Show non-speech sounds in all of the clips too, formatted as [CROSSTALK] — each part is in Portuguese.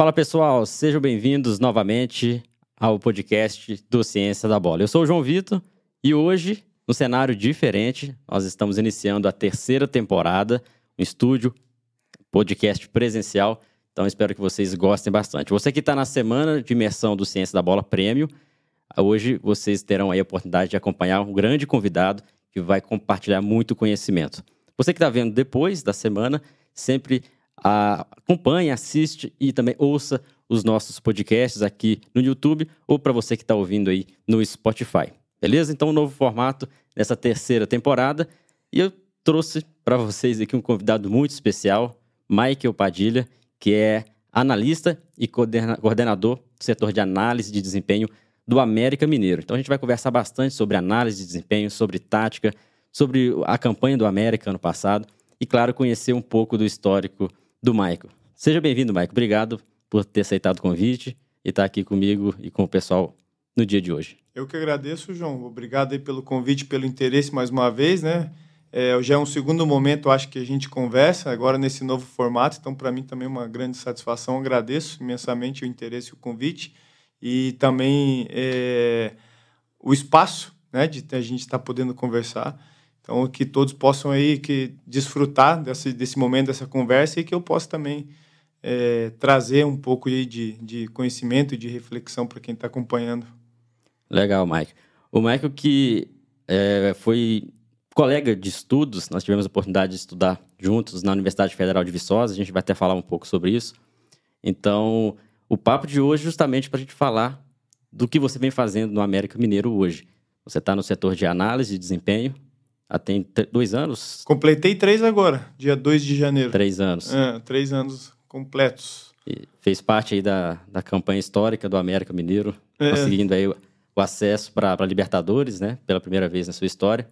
Fala pessoal, sejam bem-vindos novamente ao podcast do Ciência da Bola. Eu sou o João Vitor e hoje, no cenário diferente, nós estamos iniciando a terceira temporada, um estúdio, podcast presencial. Então espero que vocês gostem bastante. Você que está na semana de imersão do Ciência da Bola Prêmio, hoje vocês terão aí a oportunidade de acompanhar um grande convidado que vai compartilhar muito conhecimento. Você que está vendo depois da semana, sempre acompanhe, assiste e também ouça os nossos podcasts aqui no YouTube ou para você que está ouvindo aí no Spotify. Beleza? Então, um novo formato nessa terceira temporada. E eu trouxe para vocês aqui um convidado muito especial, Michael Padilha, que é analista e coordenador do setor de análise de desempenho do América Mineiro. Então a gente vai conversar bastante sobre análise de desempenho, sobre tática, sobre a campanha do América ano passado e, claro, conhecer um pouco do histórico do Michael. Seja bem-vindo, Michael. Obrigado por ter aceitado o convite e estar aqui comigo e com o pessoal no dia de hoje. Eu que agradeço, João. Obrigado aí pelo convite, pelo interesse mais uma vez, né? É, já é um segundo momento, acho que a gente conversa agora nesse novo formato, então para mim também é uma grande satisfação. Agradeço imensamente o interesse e o convite e também é, o espaço, né, de a gente estar tá podendo conversar. Então que todos possam aí que desfrutar desse, desse momento, dessa conversa e que eu possa também é, trazer um pouco aí de, de conhecimento e de reflexão para quem está acompanhando. Legal, Mike. O Michael que é, foi colega de estudos, nós tivemos a oportunidade de estudar juntos na Universidade Federal de Viçosa, a gente vai até falar um pouco sobre isso. Então, o papo de hoje é justamente para a gente falar do que você vem fazendo no América Mineiro hoje. Você está no setor de análise de desempenho, há tem dois anos? Completei três agora, dia 2 de janeiro. Três anos. É, três anos completos. E fez parte aí da, da campanha histórica do América Mineiro, é. conseguindo aí o, o acesso para Libertadores, né? Pela primeira vez na sua história.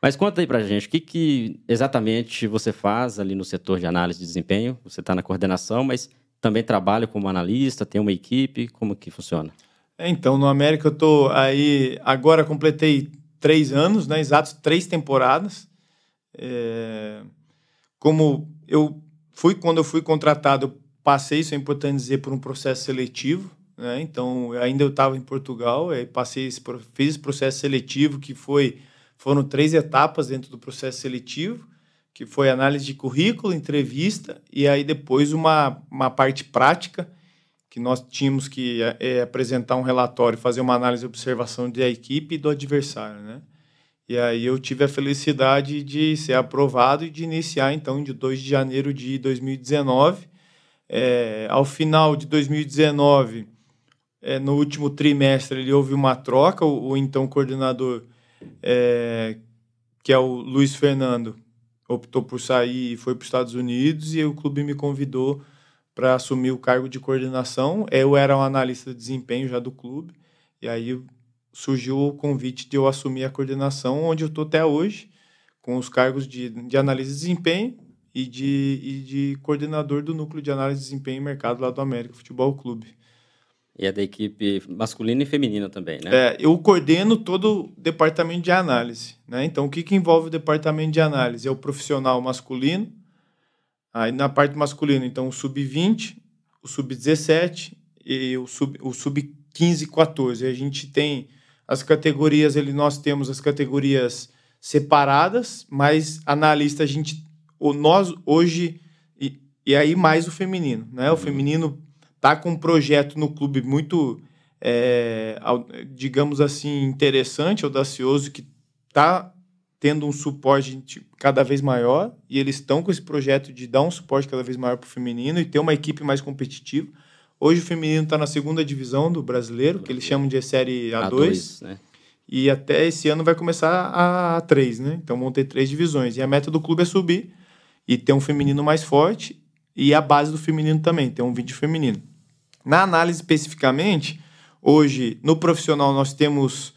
Mas conta aí pra gente, o que, que exatamente você faz ali no setor de análise de desempenho? Você está na coordenação, mas também trabalha como analista, tem uma equipe, como que funciona? É, então, no América eu tô aí, agora completei três anos, né, exatos três temporadas. É, como eu fui, quando eu fui contratado, eu passei, isso é importante dizer, por um processo seletivo, né, então ainda eu estava em Portugal, aí passei esse, fiz esse processo seletivo que foi foram três etapas dentro do processo seletivo, que foi análise de currículo, entrevista e aí depois uma, uma parte prática, que nós tínhamos que é, apresentar um relatório, fazer uma análise e observação da equipe e do adversário, né? E aí eu tive a felicidade de ser aprovado e de iniciar, então, de 2 de janeiro de 2019. É, ao final de 2019, é, no último trimestre, ele houve uma troca, o, o então coordenador é, que é o Luiz Fernando, optou por sair e foi para os Estados Unidos e o clube me convidou para assumir o cargo de coordenação. Eu era um analista de desempenho já do clube e aí surgiu o convite de eu assumir a coordenação, onde eu estou até hoje, com os cargos de, de análise de desempenho e de, e de coordenador do núcleo de análise de desempenho e mercado lá do América Futebol Clube. E é da equipe masculina e feminina também, né? É, eu coordeno todo o departamento de análise, né? Então, o que, que envolve o departamento de análise? É o profissional masculino, aí na parte masculina, então, o sub-20, o sub-17 e o sub-15 o sub e 14. A gente tem as categorias, ele, nós temos as categorias separadas, mas analista a gente, o, nós hoje, e, e aí mais o feminino, né? O feminino tá com um projeto no clube muito, é, digamos assim, interessante, audacioso, que tá tendo um suporte cada vez maior e eles estão com esse projeto de dar um suporte cada vez maior para o feminino e ter uma equipe mais competitiva. Hoje o feminino está na segunda divisão do brasileiro, que eles chamam de série A2. A2 né? E até esse ano vai começar a A3, né? Então vão ter três divisões. E a meta do clube é subir e ter um feminino mais forte e a base do feminino também, ter um vídeo feminino. Na análise especificamente, hoje no profissional nós temos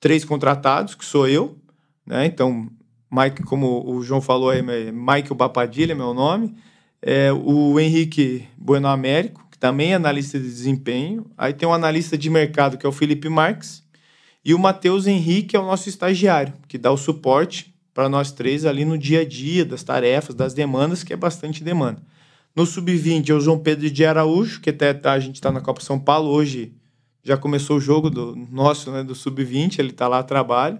três contratados, que sou eu, né? Então, Mike, como o João falou aí, Michael Bapadilha é meu nome. É, o Henrique Bueno Américo, que também é analista de desempenho. Aí tem um analista de mercado, que é o Felipe Marques. E o Matheus Henrique é o nosso estagiário, que dá o suporte para nós três ali no dia a dia, das tarefas, das demandas, que é bastante demanda. No sub-20 é o João Pedro de Araújo, que até tá, a gente está na Copa São Paulo hoje. Já começou o jogo do nosso, né, do sub-20, ele está lá a trabalho.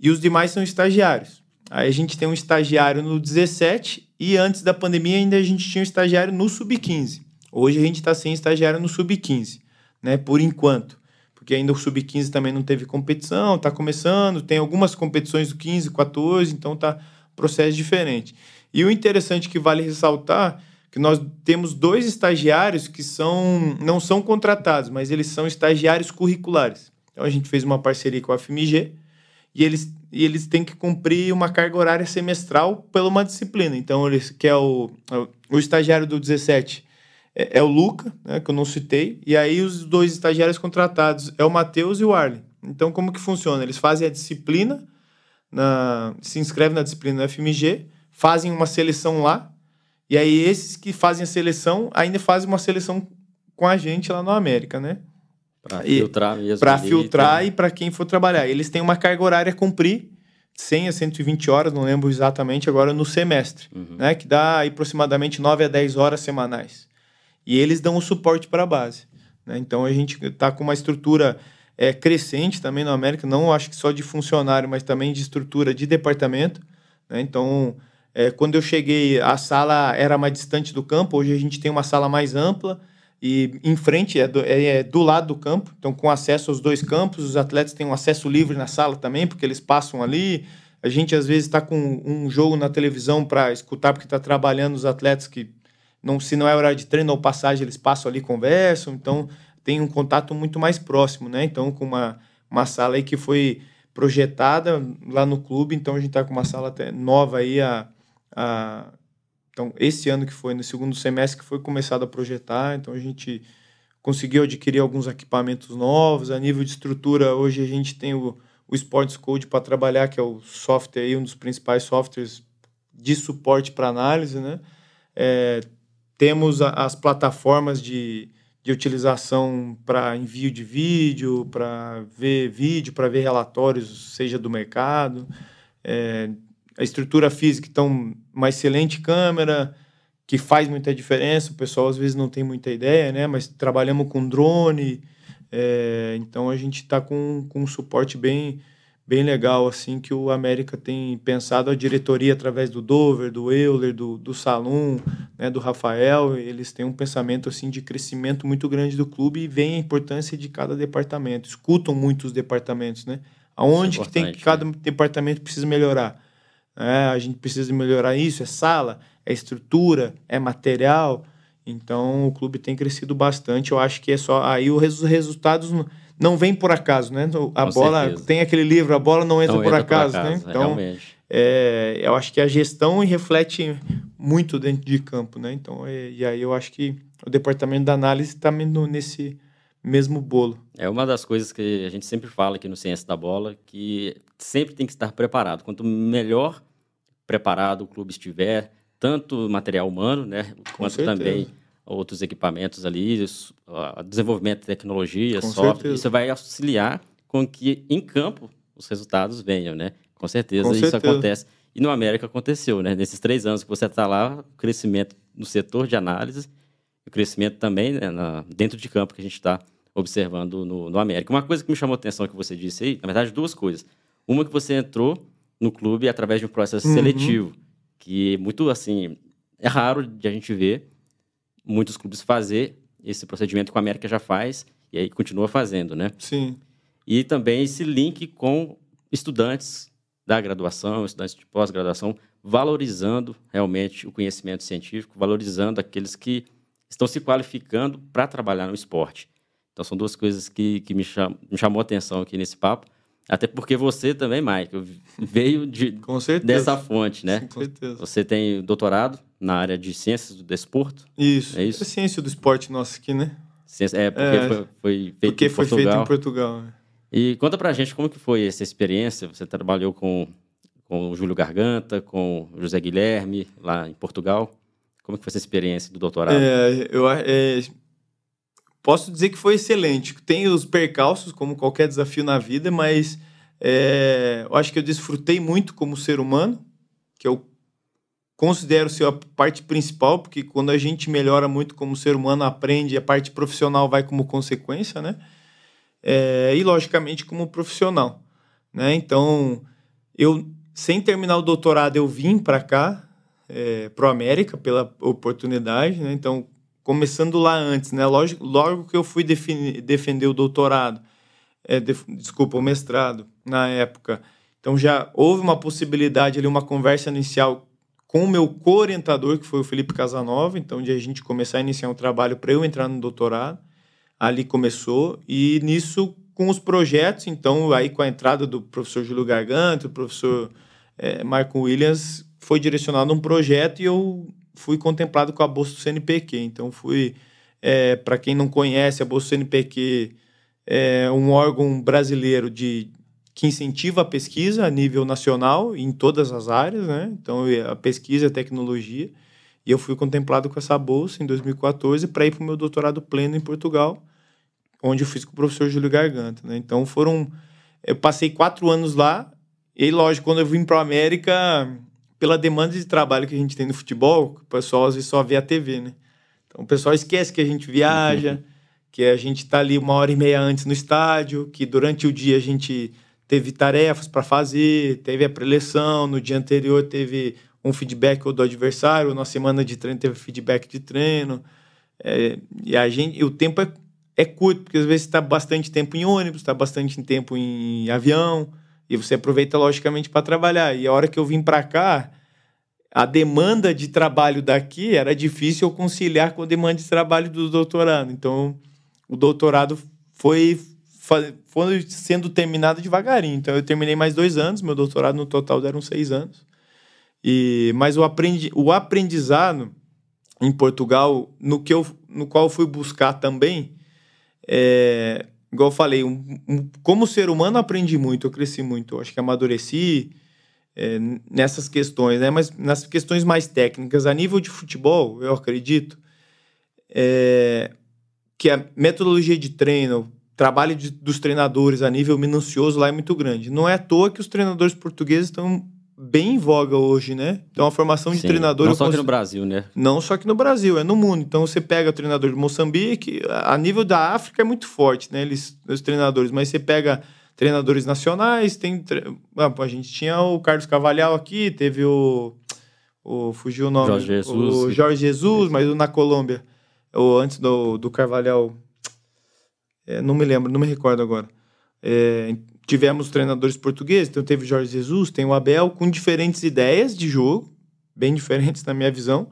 E os demais são estagiários. Aí a gente tem um estagiário no 17 e antes da pandemia ainda a gente tinha um estagiário no sub-15. Hoje a gente está sem estagiário no sub-15, né, por enquanto. Porque ainda o sub-15 também não teve competição, está começando, tem algumas competições do 15, 14, então tá processo diferente. E o interessante que vale ressaltar que nós temos dois estagiários que são não são contratados, mas eles são estagiários curriculares. Então a gente fez uma parceria com a FMG e eles, e eles têm que cumprir uma carga horária semestral pela uma disciplina. Então eles que é o, o estagiário do 17 é, é o Luca, né, que eu não citei, e aí os dois estagiários contratados é o Matheus e o Arlen. Então como que funciona? Eles fazem a disciplina na, se inscrevem na disciplina do FMG, fazem uma seleção lá e aí esses que fazem a seleção ainda fazem uma seleção com a gente lá no América, né? Para filtrar mesmo. Para filtrar e para quem for trabalhar. Eles têm uma carga horária a cumprir, 100 a 120 horas, não lembro exatamente agora, no semestre, uhum. né? Que dá aproximadamente 9 a 10 horas semanais. E eles dão o suporte para a base. Né? Então a gente está com uma estrutura é, crescente também no América, não acho que só de funcionário, mas também de estrutura de departamento. Né? Então é, quando eu cheguei, a sala era mais distante do campo, hoje a gente tem uma sala mais ampla e em frente, é do, é, é do lado do campo, então com acesso aos dois campos, os atletas têm um acesso livre na sala também, porque eles passam ali. A gente às vezes está com um jogo na televisão para escutar, porque está trabalhando os atletas que, não, se não é horário de treino ou passagem, eles passam ali conversam, então tem um contato muito mais próximo, né? Então, com uma, uma sala aí que foi projetada lá no clube, então a gente está com uma sala nova aí, a a, então, esse ano que foi, no segundo semestre, que foi começado a projetar, então a gente conseguiu adquirir alguns equipamentos novos. A nível de estrutura, hoje a gente tem o, o Sports Code para trabalhar, que é o software aí, um dos principais softwares de suporte para análise, né? É, temos a, as plataformas de, de utilização para envio de vídeo, para ver vídeo, para ver relatórios, seja do mercado. É, a estrutura física, então, uma excelente câmera, que faz muita diferença. O pessoal às vezes não tem muita ideia, né? Mas trabalhamos com drone, é, então a gente está com, com um suporte bem, bem legal, assim, que o América tem pensado, a diretoria através do Dover, do Euler, do, do Salum, né, do Rafael, eles têm um pensamento, assim, de crescimento muito grande do clube e veem a importância de cada departamento, escutam muito os departamentos, né? Aonde é que tem que cada né? departamento precisa melhorar é, a gente precisa melhorar isso, é sala, é estrutura, é material. Então o clube tem crescido bastante. Eu acho que é só aí os resultados não vêm por acaso, né? A Com bola certeza. tem aquele livro, a bola não entra, não por, entra acaso, por, acaso, né? Então é, eu acho que a gestão reflete muito dentro de campo, né? Então é, e aí eu acho que o departamento da análise está nesse mesmo bolo. É uma das coisas que a gente sempre fala aqui no Ciência da Bola, que sempre tem que estar preparado. Quanto melhor preparado o clube estiver, tanto material humano, né, Com quanto certeza. também outros equipamentos ali, desenvolvimento de tecnologia, com software, certeza. isso vai auxiliar com que em campo os resultados venham, né? Com certeza com isso certeza. acontece. E no América aconteceu, né? Nesses três anos que você está lá, o crescimento no setor de análise, o crescimento também né, na, dentro de campo que a gente está observando no, no América. Uma coisa que me chamou a atenção que você disse aí, na verdade, duas coisas. Uma que você entrou no clube através de um processo uhum. seletivo, que muito assim é raro de a gente ver muitos clubes fazer esse procedimento que a América já faz e aí continua fazendo, né? Sim. E também esse link com estudantes da graduação, estudantes de pós-graduação, valorizando realmente o conhecimento científico, valorizando aqueles que estão se qualificando para trabalhar no esporte. Então, são duas coisas que, que me, cham, me chamou a atenção aqui nesse papo. Até porque você também, Michael, veio de, dessa fonte, né? Com certeza. Você tem doutorado na área de ciências do desporto. Isso. É isso? É ciência do esporte nosso aqui, né? Ciência, é, porque é, foi, foi, feito porque em Portugal. foi feito em Portugal. Né? E conta pra gente como que foi essa experiência. Você trabalhou com, com o Júlio Garganta, com o José Guilherme, lá em Portugal. Como que foi essa experiência do doutorado? É, eu, é, posso dizer que foi excelente. Tem os percalços, como qualquer desafio na vida, mas é, eu acho que eu desfrutei muito como ser humano, que o considero ser a parte principal, porque quando a gente melhora muito como ser humano, aprende, a parte profissional vai como consequência, né? É, e, logicamente, como profissional. Né? Então, eu, sem terminar o doutorado, eu vim para cá, é, para o América, pela oportunidade. Né? Então, começando lá antes, né? logo, logo que eu fui defender o doutorado, é, de, desculpa, o mestrado, na época, então já houve uma possibilidade ali, uma conversa inicial com o meu co-orientador, que foi o Felipe Casanova, então de a gente começar a iniciar um trabalho para eu entrar no doutorado. Ali começou, e nisso com os projetos, então aí com a entrada do professor Júlio Garganta, do professor é, Marco Williams, foi direcionado um projeto e eu fui contemplado com a bolsa do CNPq. Então fui, é, para quem não conhece, a bolsa do CNPq é um órgão brasileiro de que incentiva a pesquisa a nível nacional em todas as áreas, né? Então, a pesquisa a tecnologia. E eu fui contemplado com essa bolsa em 2014 para ir para o meu doutorado pleno em Portugal, onde eu fiz com o professor Júlio Garganta, né? Então, foram... Eu passei quatro anos lá e, lógico, quando eu vim para a América, pela demanda de trabalho que a gente tem no futebol, o pessoal às vezes só vê a TV, né? Então, o pessoal esquece que a gente viaja, uhum. que a gente está ali uma hora e meia antes no estádio, que durante o dia a gente teve tarefas para fazer, teve a preleção, no dia anterior teve um feedback do adversário, na semana de treino teve feedback de treino. É, e a gente, e o tempo é, é curto, porque às vezes está bastante tempo em ônibus, está bastante tempo em avião, e você aproveita logicamente para trabalhar. E a hora que eu vim para cá, a demanda de trabalho daqui era difícil conciliar com a demanda de trabalho do doutorado. Então, o doutorado foi foi sendo terminada devagarinho. Então, eu terminei mais dois anos, meu doutorado no total deram seis anos. E, mas o, aprendi, o aprendizado em Portugal, no, que eu, no qual eu fui buscar também, é, igual eu falei, um, um, como ser humano aprendi muito, eu cresci muito, eu acho que amadureci é, nessas questões, né? mas nas questões mais técnicas, a nível de futebol, eu acredito é, que a metodologia de treino, trabalho de, dos treinadores a nível minucioso lá é muito grande. Não é à toa que os treinadores portugueses estão bem em voga hoje, né? Então a formação de Sim, treinadores. Não só aqui no Brasil, né? Não só aqui no Brasil, é no mundo. Então você pega o treinador de Moçambique, a nível da África é muito forte, né? Eles, os treinadores, mas você pega treinadores nacionais, tem. Ah, a gente tinha o Carlos Cavalhal aqui, teve o. o fugiu o nome. Jorge Jesus. O Jorge Jesus, mas na Colômbia. Ou antes do, do Carvalhal é, não me lembro, não me recordo agora. É, tivemos treinadores portugueses, então teve Jorge Jesus, tem o Abel, com diferentes ideias de jogo, bem diferentes na minha visão,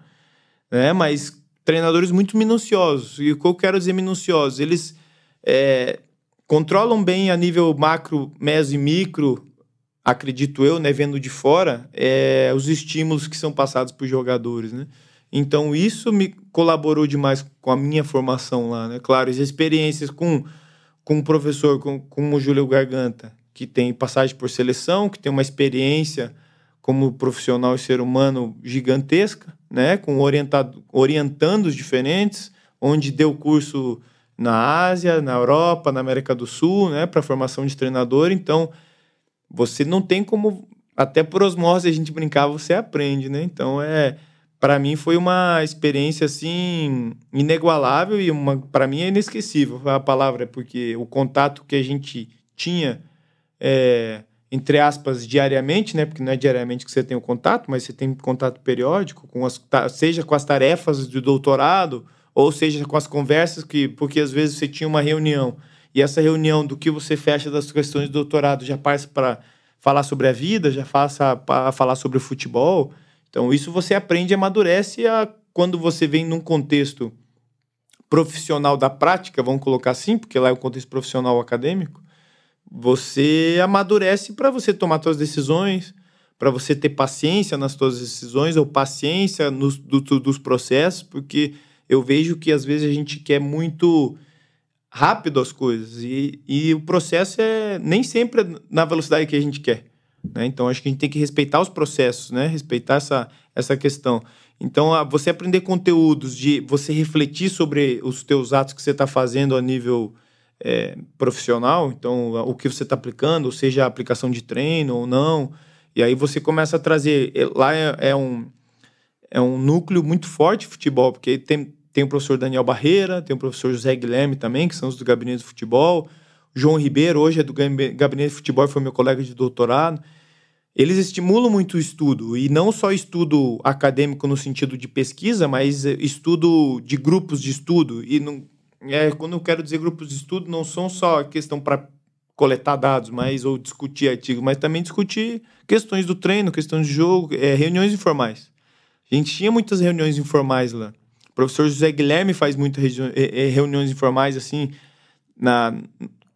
né? mas treinadores muito minuciosos. E o que eu quero dizer minuciosos? Eles é, controlam bem a nível macro, meso e micro, acredito eu, né, vendo de fora, é, os estímulos que são passados para os jogadores, né? Então isso me colaborou demais com a minha formação lá, né? Claro, as experiências com, com um professor com, como o Júlio Garganta, que tem passagem por seleção, que tem uma experiência como profissional e ser humano gigantesca, né? Com orientado, orientandos diferentes, onde deu curso na Ásia, na Europa, na América do Sul, né? Para formação de treinador. Então, você não tem como até por osmose a gente brincava, você aprende, né? Então é para mim foi uma experiência assim inigualável e uma para mim é inesquecível a palavra porque o contato que a gente tinha é, entre aspas diariamente né porque não é diariamente que você tem o contato mas você tem contato periódico com as seja com as tarefas do doutorado ou seja com as conversas que porque às vezes você tinha uma reunião e essa reunião do que você fecha das questões do doutorado já passa para falar sobre a vida já passa para falar sobre o futebol então, isso você aprende e amadurece a, quando você vem num contexto profissional da prática, vamos colocar assim, porque lá é o contexto profissional acadêmico, você amadurece para você tomar suas decisões, para você ter paciência nas suas decisões ou paciência nos, do, dos processos, porque eu vejo que às vezes a gente quer muito rápido as coisas e, e o processo é nem sempre na velocidade que a gente quer. Né? Então, acho que a gente tem que respeitar os processos, né? respeitar essa, essa questão. Então, você aprender conteúdos, de você refletir sobre os teus atos que você está fazendo a nível é, profissional, então, o que você está aplicando, seja, a aplicação de treino ou não, e aí você começa a trazer. Lá é, é um. é um núcleo muito forte de futebol, porque tem, tem o professor Daniel Barreira, tem o professor José Guilherme também, que são os do gabinete de futebol. João Ribeiro, hoje é do gabinete de futebol, foi meu colega de doutorado. Eles estimulam muito o estudo, e não só estudo acadêmico no sentido de pesquisa, mas estudo de grupos de estudo. E não, é, quando eu quero dizer grupos de estudo, não são só questão para coletar dados, mas ou discutir artigos, mas também discutir questões do treino, questões de jogo, é, reuniões informais. A gente tinha muitas reuniões informais lá. O professor José Guilherme faz muitas é, reuniões informais assim na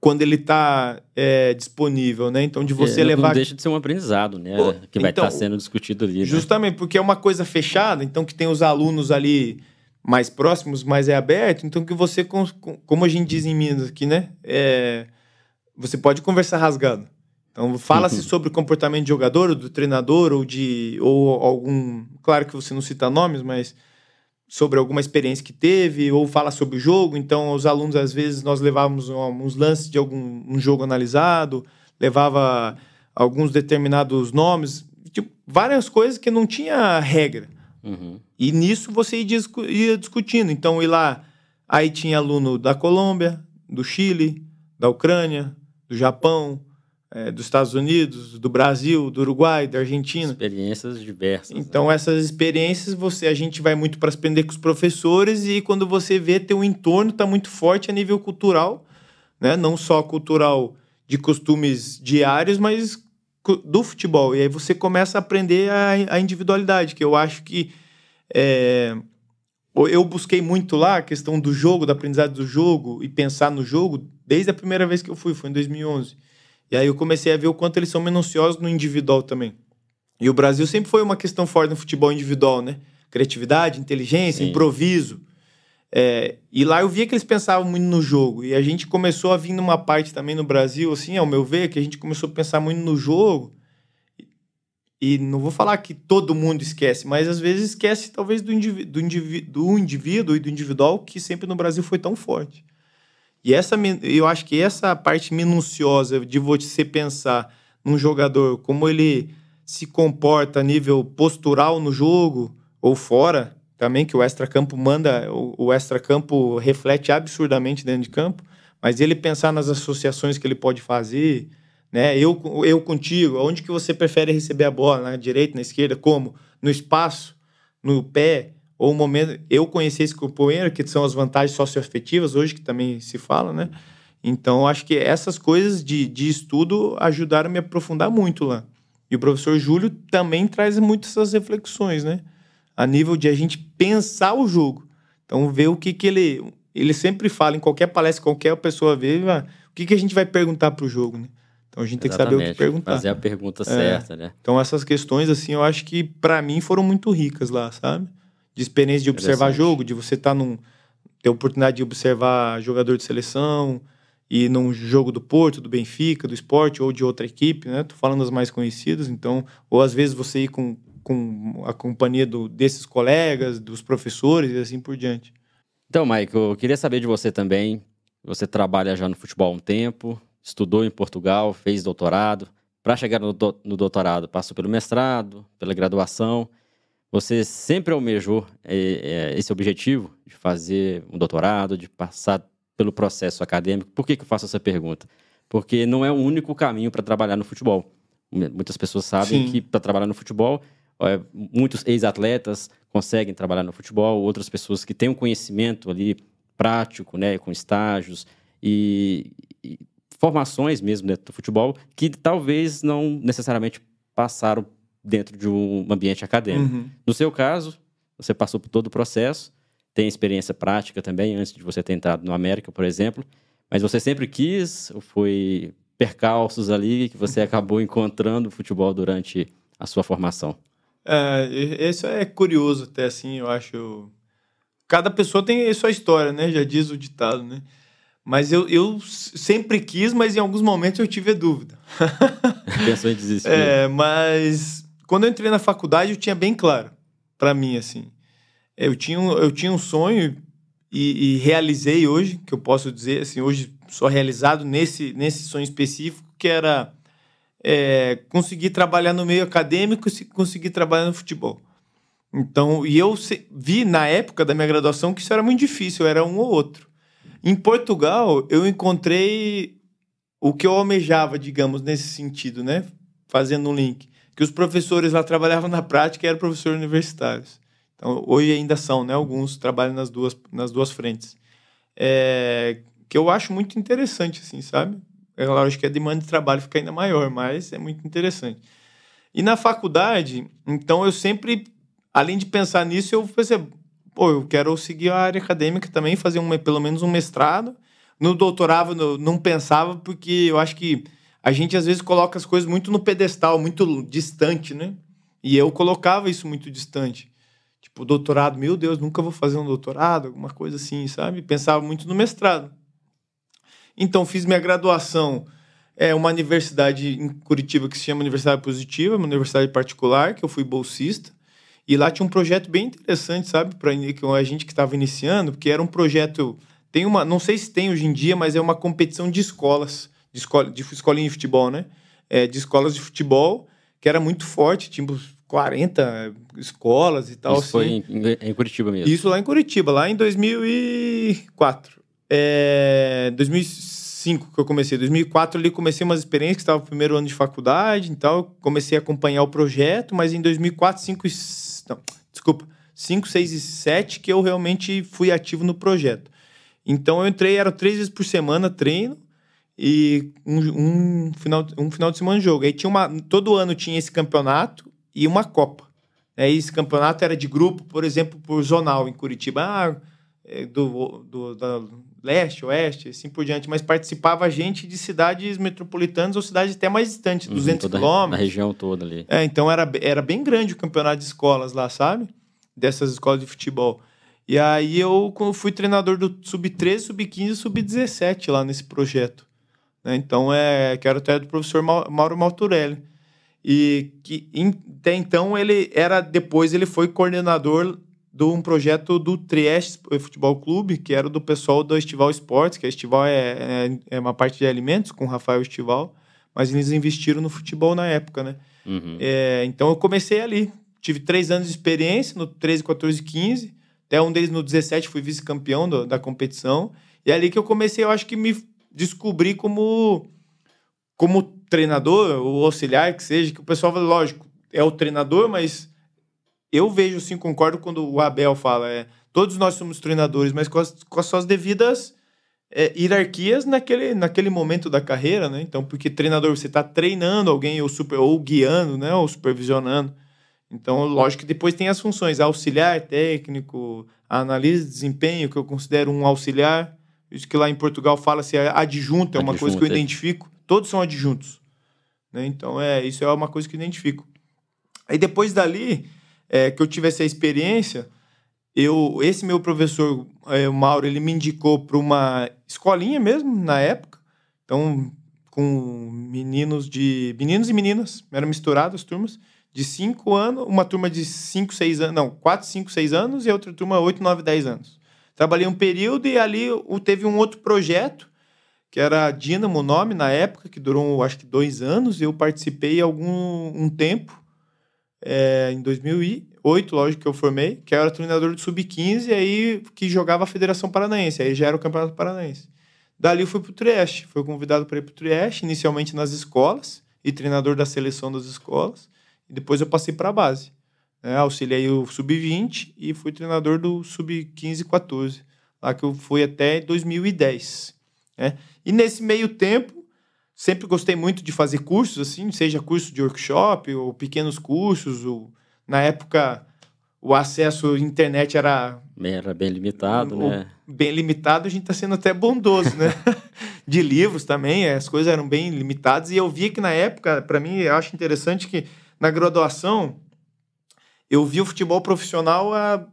quando ele está é, disponível, né? Então de você é, levar não deixa de ser um aprendizado, né? Pô, que vai estar então, tá sendo discutido ali. Né? Justamente porque é uma coisa fechada, então que tem os alunos ali mais próximos, mais é aberto, então que você, como a gente diz em Minas aqui, né? É, você pode conversar rasgado. Então fala-se uhum. sobre o comportamento de jogador, ou do treinador, ou de ou algum, claro que você não cita nomes, mas sobre alguma experiência que teve, ou fala sobre o jogo. Então os alunos às vezes nós levávamos uns lances de algum um jogo analisado, levava alguns determinados nomes, tipo, várias coisas que não tinha regra. Uhum. E nisso você ia discutindo. Então, ir lá, aí tinha aluno da Colômbia, do Chile, da Ucrânia, do Japão, é, dos Estados Unidos, do Brasil, do Uruguai, da Argentina. Experiências diversas. Né? Então, né? essas experiências, você a gente vai muito para aprender com os professores e quando você vê, teu entorno está muito forte a nível cultural, né? não só cultural de costumes diários, mas do futebol. E aí você começa a aprender a, a individualidade, que eu acho que é, eu busquei muito lá a questão do jogo, da aprendizagem do jogo e pensar no jogo desde a primeira vez que eu fui, foi em 2011. E aí eu comecei a ver o quanto eles são minuciosos no individual também. E o Brasil sempre foi uma questão forte no futebol individual, né? Criatividade, inteligência, Sim. improviso. É, e lá eu via que eles pensavam muito no jogo. E a gente começou a vir numa parte também no Brasil, assim, ao meu ver, que a gente começou a pensar muito no jogo. E não vou falar que todo mundo esquece, mas às vezes esquece talvez do, indiví do, indiví do indivíduo e do individual que sempre no Brasil foi tão forte. E essa, eu acho que essa parte minuciosa de você pensar num jogador, como ele se comporta a nível postural no jogo ou fora, também que o extra-campo manda, o, extra-campo reflete absurdamente dentro de campo, mas ele pensar nas associações que ele pode fazer, né? Eu, eu contigo, onde que você prefere receber a bola, na direita, na esquerda, como? No espaço, no pé, ou o momento... Eu conheci esse companheiro, que são as vantagens socioafetivas, hoje que também se fala, né? Então, acho que essas coisas de, de estudo ajudaram a me aprofundar muito lá. E o professor Júlio também traz muitas essas reflexões, né? a nível de a gente pensar o jogo. Então, ver o que, que ele. Ele sempre fala, em qualquer palestra, qualquer pessoa vê, o que, que a gente vai perguntar para o jogo, né? Então a gente Exatamente. tem que saber o que perguntar. Fazer a pergunta é. certa, né? Então essas questões, assim, eu acho que para mim foram muito ricas lá, sabe? De experiência de observar jogo, de você estar tá num. ter oportunidade de observar jogador de seleção e num jogo do Porto, do Benfica, do esporte ou de outra equipe, né? Tô falando das mais conhecidas, então, ou às vezes você ir com com a companhia do, desses colegas, dos professores e assim por diante. Então, Mike, eu queria saber de você também. Você trabalha já no futebol há um tempo, estudou em Portugal, fez doutorado. Para chegar no, do, no, doutorado, passou pelo mestrado, pela graduação. Você sempre almejou é, é, esse objetivo de fazer um doutorado, de passar pelo processo acadêmico. Por que, que eu faço essa pergunta? Porque não é o único caminho para trabalhar no futebol. Muitas pessoas sabem Sim. que para trabalhar no futebol é, muitos ex-atletas conseguem trabalhar no futebol, outras pessoas que têm um conhecimento ali prático, né, com estágios e, e formações mesmo dentro do futebol que talvez não necessariamente passaram dentro de um ambiente acadêmico. Uhum. No seu caso, você passou por todo o processo, tem experiência prática também antes de você ter entrado no América, por exemplo, mas você sempre quis ou foi percalços ali que você [LAUGHS] acabou encontrando o futebol durante a sua formação? É, isso é curioso até assim, eu acho. Cada pessoa tem a sua história, né? Já diz o ditado, né? Mas eu, eu sempre quis, mas em alguns momentos eu tive dúvida. [LAUGHS] Pensou em desistir. É, mas quando eu entrei na faculdade eu tinha bem claro para mim assim. Eu tinha, eu tinha um sonho e, e, realizei hoje, que eu posso dizer assim, hoje sou realizado nesse, nesse sonho específico, que era é, conseguir trabalhar no meio acadêmico e conseguir trabalhar no futebol. Então, e eu vi na época da minha graduação que isso era muito difícil, era um ou outro. Em Portugal, eu encontrei o que eu almejava, digamos, nesse sentido, né? Fazendo um link. Que os professores lá trabalhavam na prática e eram professores universitários. Então, hoje ainda são, né? Alguns trabalham nas duas, nas duas frentes. É, que eu acho muito interessante, assim, sabe? É lógico que a demanda de trabalho fica ainda maior, mas é muito interessante. E na faculdade, então eu sempre, além de pensar nisso, eu pensei, pô, eu quero seguir a área acadêmica também, fazer um, pelo menos um mestrado. No doutorado não pensava, porque eu acho que a gente às vezes coloca as coisas muito no pedestal, muito distante, né? E eu colocava isso muito distante. Tipo, doutorado, meu Deus, nunca vou fazer um doutorado, alguma coisa assim, sabe? Pensava muito no mestrado. Então, fiz minha graduação é uma universidade em Curitiba que se chama Universidade Positiva, uma universidade particular, que eu fui bolsista. E lá tinha um projeto bem interessante, sabe, para a gente que estava iniciando, porque era um projeto. Tem uma, não sei se tem hoje em dia, mas é uma competição de escolas, de, escola, de escolinha de futebol, né? É, de escolas de futebol, que era muito forte, tinha 40 escolas e tal. Isso assim. foi em, em, Curitiba mesmo? Isso lá em Curitiba, lá em 2004. É, 2005 que eu comecei. 2004 ali comecei umas experiências que estava no primeiro ano de faculdade, então comecei a acompanhar o projeto, mas em 2004, 5 e... Não, desculpa. 5, 6 e 7 que eu realmente fui ativo no projeto. Então eu entrei, era três vezes por semana treino e um, um, final, um final de semana de jogo. Aí tinha uma. Todo ano tinha esse campeonato e uma Copa. Aí esse campeonato era de grupo, por exemplo, por zonal em Curitiba, ah, é, do, do, da leste, oeste, assim por diante, mas participava gente de cidades metropolitanas ou cidades até mais distantes, uhum, 200 quilômetros. Na região toda ali. É, então era, era bem grande o campeonato de escolas lá, sabe? Dessas escolas de futebol. E aí eu fui treinador do Sub-13, Sub-15 e Sub-17 lá nesse projeto. Né? Então, é, que era até do professor Mauro Malturelli. E que até então ele era, depois ele foi coordenador de um projeto do Trieste Futebol Clube, que era do pessoal do Estival Esportes, que a Estival é, é, é, uma parte de alimentos com o Rafael Estival, mas eles investiram no futebol na época, né? Uhum. É, então eu comecei ali. Tive três anos de experiência, no 13, 14 15. Até um deles no 17 fui vice-campeão da competição. E é ali que eu comecei, eu acho que me descobri como, como treinador, ou auxiliar, que seja, que o pessoal, lógico, é o treinador, mas eu vejo, assim, concordo quando o Abel fala, é, todos nós somos treinadores, mas com as, com as suas devidas é, hierarquias naquele, naquele momento da carreira, né? Então, porque treinador, você está treinando alguém ou, super, ou guiando, né? Ou supervisionando. Então, lógico que depois tem as funções auxiliar, técnico, analista de desempenho, que eu considero um auxiliar. Isso que lá em Portugal fala-se adjunto, é uma adjunto, coisa que eu é. identifico. Todos são adjuntos. Né? Então, é, isso é uma coisa que eu identifico. Aí depois dali, é, que eu tive essa experiência, eu, esse meu professor, é, o Mauro, ele me indicou para uma escolinha mesmo, na época. Então, com meninos de. Meninos e meninas, eram misturadas as turmas, de 5 anos, uma turma de 5, 6 anos, não, 4, 5, 6 anos e outra turma 8, 9, 10 anos. Trabalhei um período e ali teve um outro projeto, que era Dínamo nome na época, que durou acho que dois anos, e eu participei algum um tempo é, em 2008, lógico que eu formei, que eu era treinador do Sub-15, aí que jogava a Federação Paranaense, aí já era o Campeonato Paranaense. Dali eu fui para o Trieste, fui convidado para ir para o Trieste, inicialmente nas escolas, e treinador da seleção das escolas, e depois eu passei para a base. Né? Auxiliei o Sub-20 e fui treinador do Sub-15 e 14, lá que eu fui até 2010. Né? E nesse meio tempo, sempre gostei muito de fazer cursos, assim, seja curso de workshop ou pequenos cursos. Ou, na época, o acesso à internet era... Era bem limitado, né? Bem limitado, a gente está sendo até bondoso, né? [LAUGHS] de livros também, as coisas eram bem limitadas. E eu vi que na época, para mim, eu acho interessante que na graduação, eu vi o futebol profissional a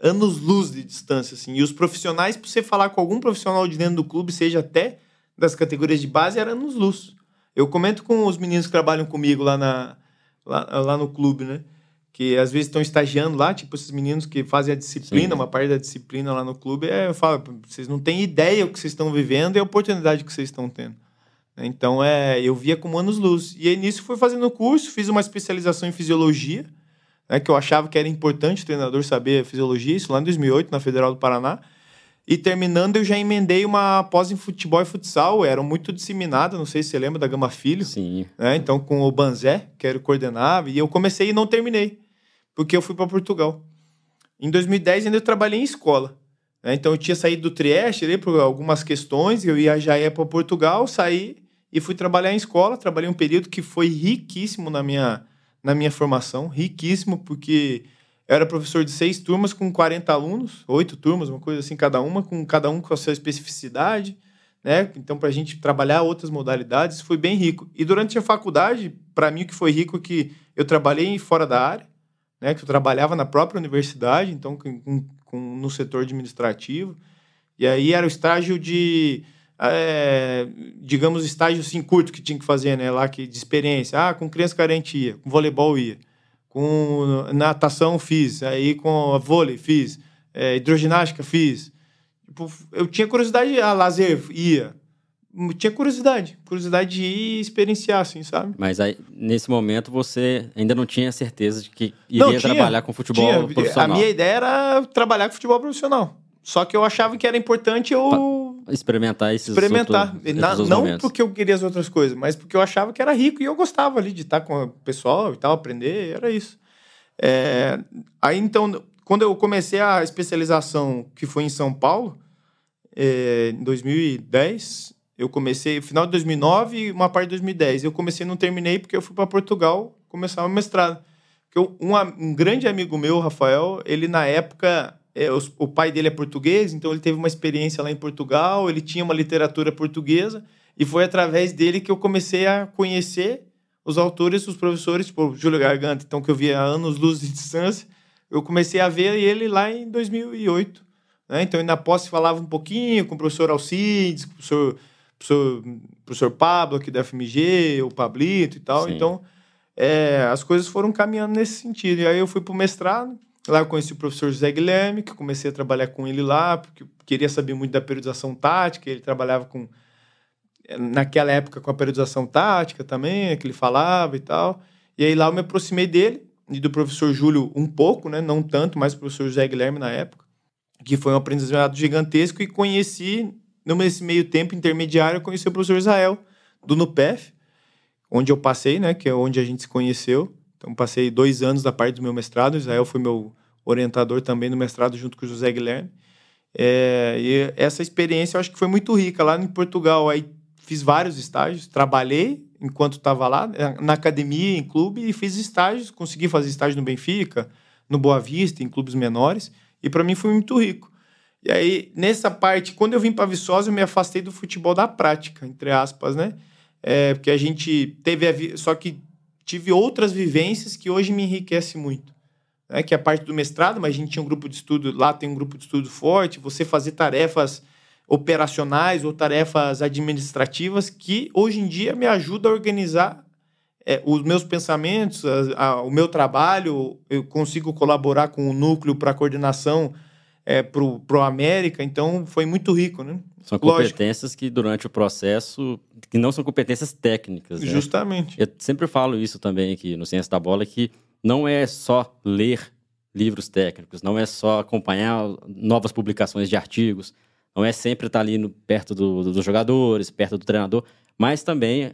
anos-luz de distância, assim. E os profissionais, para você falar com algum profissional de dentro do clube, seja até das categorias de base era nos luz. Eu comento com os meninos que trabalham comigo lá, na, lá, lá no clube, né? Que às vezes estão estagiando lá, tipo esses meninos que fazem a disciplina, Sim. uma parte da disciplina lá no clube. É, eu falo, vocês não têm ideia o que vocês estão vivendo e a oportunidade que vocês estão tendo. Então, é, eu via como anos luz. E aí, nisso, fui fazendo curso, fiz uma especialização em fisiologia, né, que eu achava que era importante o treinador saber a fisiologia, isso lá em 2008, na Federal do Paraná. E terminando, eu já emendei uma pós em futebol e futsal, eram muito disseminadas, não sei se você lembra da Gama Filho. Sim. Né? Então, com o Banzé, que era o coordenava, e eu comecei e não terminei, porque eu fui para Portugal. Em 2010, ainda eu trabalhei em escola. Né? Então, eu tinha saído do Trieste ali por algumas questões, eu ia, já ia para Portugal, saí e fui trabalhar em escola. Trabalhei um período que foi riquíssimo na minha, na minha formação, riquíssimo, porque eu era professor de seis turmas com 40 alunos, oito turmas, uma coisa assim, cada uma, com cada um com a sua especificidade, né? Então, para a gente trabalhar outras modalidades, foi bem rico. E durante a faculdade, para mim, o que foi rico é que eu trabalhei fora da área, né? Que eu trabalhava na própria universidade, então, com, com, no setor administrativo. E aí era o estágio de é, digamos, estágio assim curto que tinha que fazer, né? Lá que, de experiência. Ah, com criança carente ia, com voleibol ia, com natação fiz, aí com vôlei fiz, é, hidroginástica fiz. Tipo, eu tinha curiosidade, a ah, lazer ia. Tinha curiosidade, curiosidade de ir experienciar, assim, sabe? Mas aí, nesse momento, você ainda não tinha certeza de que iria não, tinha, trabalhar com futebol tinha. profissional. A minha ideia era trabalhar com futebol profissional. Só que eu achava que era importante eu. Experimentar esses Experimentar. Outros, Na, não momentos. porque eu queria as outras coisas, mas porque eu achava que era rico e eu gostava ali de estar com o pessoal e tal, aprender, era isso. É... Aí então, quando eu comecei a especialização, que foi em São Paulo, é... em 2010, eu comecei, final de 2009 e uma parte de 2010. Eu comecei e não terminei porque eu fui para Portugal começar o mestrado. Porque um, um grande amigo meu, Rafael, ele na época é, os, o pai dele é português, então ele teve uma experiência lá em Portugal, ele tinha uma literatura portuguesa, e foi através dele que eu comecei a conhecer os autores, os professores, tipo Júlio Garganta, então que eu via anos luz de distância, eu comecei a ver ele lá em 2008. Né? Então, na posse falava um pouquinho com o professor Alcides, com o professor, professor, professor Pablo aqui da FMG, o Pablito e tal. Sim. Então, é, as coisas foram caminhando nesse sentido. E aí eu fui para o mestrado, Lá eu conheci o professor José Guilherme, que comecei a trabalhar com ele lá, porque queria saber muito da periodização tática. Ele trabalhava com, naquela época, com a periodização tática também, que ele falava e tal. E aí lá eu me aproximei dele e do professor Júlio um pouco, né? Não tanto, mas o professor José Guilherme na época, que foi um aprendizado gigantesco e conheci, nesse meio tempo intermediário, eu conheci o professor Israel, do NUPEF, onde eu passei, né? Que é onde a gente se conheceu. Então, passei dois anos da parte do meu mestrado. Israel foi meu orientador também no mestrado, junto com o José Guilherme. É, e essa experiência eu acho que foi muito rica. Lá em Portugal, aí fiz vários estágios, trabalhei enquanto estava lá, na academia, em clube, e fiz estágios. Consegui fazer estágio no Benfica, no Boa Vista, em clubes menores. E para mim foi muito rico. E aí, nessa parte, quando eu vim para Viçosa, eu me afastei do futebol da prática, entre aspas, né? É, porque a gente teve a... Só que tive outras vivências que hoje me enriquece muito. Né? Que é a parte do mestrado, mas a gente tinha um grupo de estudo, lá tem um grupo de estudo forte, você fazer tarefas operacionais ou tarefas administrativas que hoje em dia me ajuda a organizar é, os meus pensamentos, a, a, o meu trabalho, eu consigo colaborar com o núcleo para coordenação é, para o América, então foi muito rico, né? São competências Lógico. que durante o processo, que não são competências técnicas. Né? Justamente. Eu sempre falo isso também aqui no Ciência da Bola, que não é só ler livros técnicos, não é só acompanhar novas publicações de artigos, não é sempre estar ali no, perto do, dos jogadores, perto do treinador, mas também